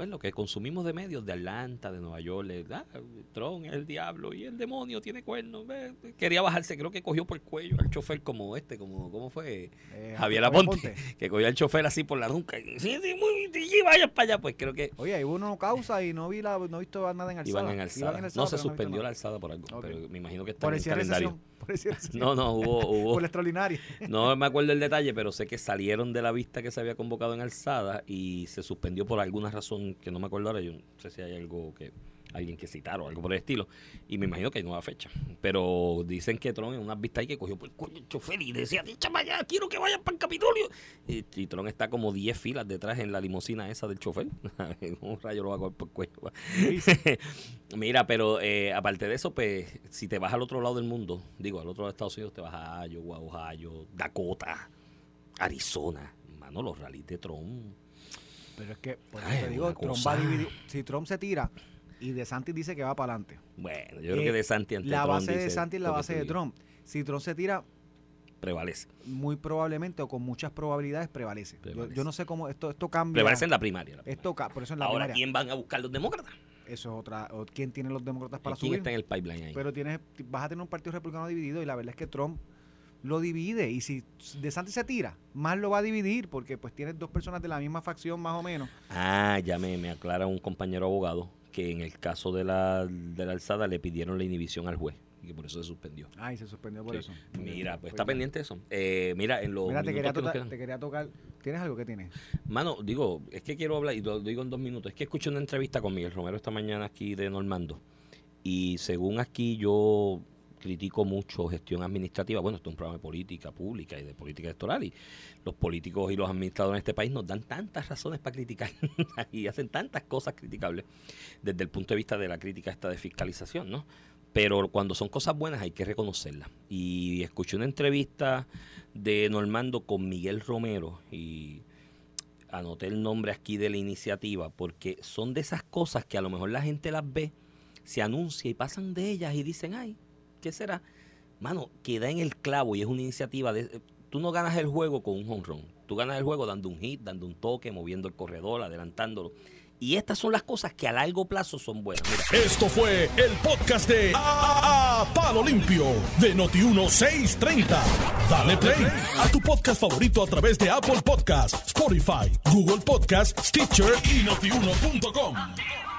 Speaker 4: pues lo que consumimos de medios de Atlanta, de Nueva York, le- ah, Trump es el diablo y el demonio tiene cuernos. ve, Quería bajarse, creo que cogió por el cuello al chofer como este, como ¿cómo fue?
Speaker 3: Eh,
Speaker 4: Javier Aponte, [laughs] que cogió al chofer así por la nuca y sí, sí, muy, y vaya para allá, pues creo que
Speaker 3: Oye, ahí hubo una causa y no vi la, no he visto nada en alzada.
Speaker 4: iban en alzada.
Speaker 3: Iban en
Speaker 4: no se suspendió la
Speaker 3: nada.
Speaker 4: alzada por algo, pero me imagino que está
Speaker 3: Por
Speaker 4: en
Speaker 3: el
Speaker 4: calendario. [laughs] No, no, hubo, [laughs] hubo
Speaker 3: Por la extraordinaria. [laughs]
Speaker 4: No me acuerdo el detalle, pero sé que salieron de la vista que se había convocado en Alzada y se suspendió por alguna razón que no me acuerdo ahora. Yo no sé si hay algo que alguien que citar o algo por el estilo. Y me imagino que hay nueva fecha. Pero dicen que Tron en unas vistas ahí que cogió por el cuello el chofer y decía, para allá, quiero que vayan para el Capitolio. Y, y Tron está como 10 filas detrás en la limusina esa del chofer. [laughs] Un rayo lo va a coger por el cuello. [laughs] Mira, pero eh, aparte de eso, pues, si te vas al otro lado del mundo, digo, al otro lado de Estados Unidos, te vas a Iowa, Ohio, Dakota, Arizona, mano, los rallies de Trump.
Speaker 3: Pero es que, por
Speaker 4: Ay,
Speaker 3: eso te digo, Trump va a dividir. Si Trump se tira y De Santis dice que va para adelante.
Speaker 4: Bueno, yo creo
Speaker 3: Eh,
Speaker 4: que De Santi ante
Speaker 3: La
Speaker 4: Trump
Speaker 3: base de
Speaker 4: dice
Speaker 3: Santis es la base de. Trump. Si Trump se tira,
Speaker 4: Prevalece.
Speaker 3: muy probablemente o con muchas probabilidades prevalece. Yo- no sé cómo esto, esto cambia.
Speaker 4: Prevalece en la primaria. la
Speaker 3: Esto ca- por eso en la
Speaker 4: Ahora,
Speaker 3: primaria.
Speaker 4: ¿quién van a buscar los demócratas?
Speaker 3: Eso es otra. o ¿Quién tiene los demócratas para
Speaker 4: ¿Quién
Speaker 3: subir?
Speaker 4: está en el pipeline ahí?
Speaker 3: Pero tienes, vas a tener un partido republicano dividido y la verdad es que Trump lo divide. Y si De Santis se tira, más lo va a dividir porque pues tienes dos personas de la misma facción más o menos.
Speaker 4: Ah, ya me, me aclara un compañero abogado que en el caso de la, de la alzada le pidieron la inhibición al juez y que por eso se suspendió.
Speaker 3: Ay, se suspendió por
Speaker 4: Sí.
Speaker 3: eso.
Speaker 4: Mira, pues está pendiente eso. Eh, mira, en los
Speaker 3: Mira, te quería,
Speaker 4: que
Speaker 3: tocar, te quería tocar. ¿Tienes algo que tienes?
Speaker 4: Mano, digo, es que quiero hablar, y lo digo en dos minutos, es que escuché una entrevista con Miguel Romero esta mañana aquí de Normando, y según aquí yo critico mucho gestión administrativa, bueno, esto es un programa de política pública y de política electoral, y los políticos y los administradores en este país nos dan tantas razones para criticar [laughs] y hacen tantas cosas criticables desde el punto de vista de la crítica esta de fiscalización, ¿no? Pero cuando son cosas buenas hay que reconocerlas. Y escuché una entrevista de Normando con Miguel Romero y anoté el nombre aquí de la iniciativa porque son de esas cosas que a lo mejor la gente las ve, se anuncia y pasan de ellas y dicen, ay, ¿qué será? Mano, queda en el clavo y es una iniciativa de... Tú no ganas el juego con un home run, tú ganas el juego dando un hit, dando un toque, moviendo el corredor, adelantándolo. Y estas son las cosas que a largo plazo son buenas.
Speaker 1: Esto fue el podcast de A, Palo Limpio de Noti1630. Dale play a tu podcast favorito a través de Apple Podcasts, Spotify, Google Podcasts, Stitcher y notiuno.com.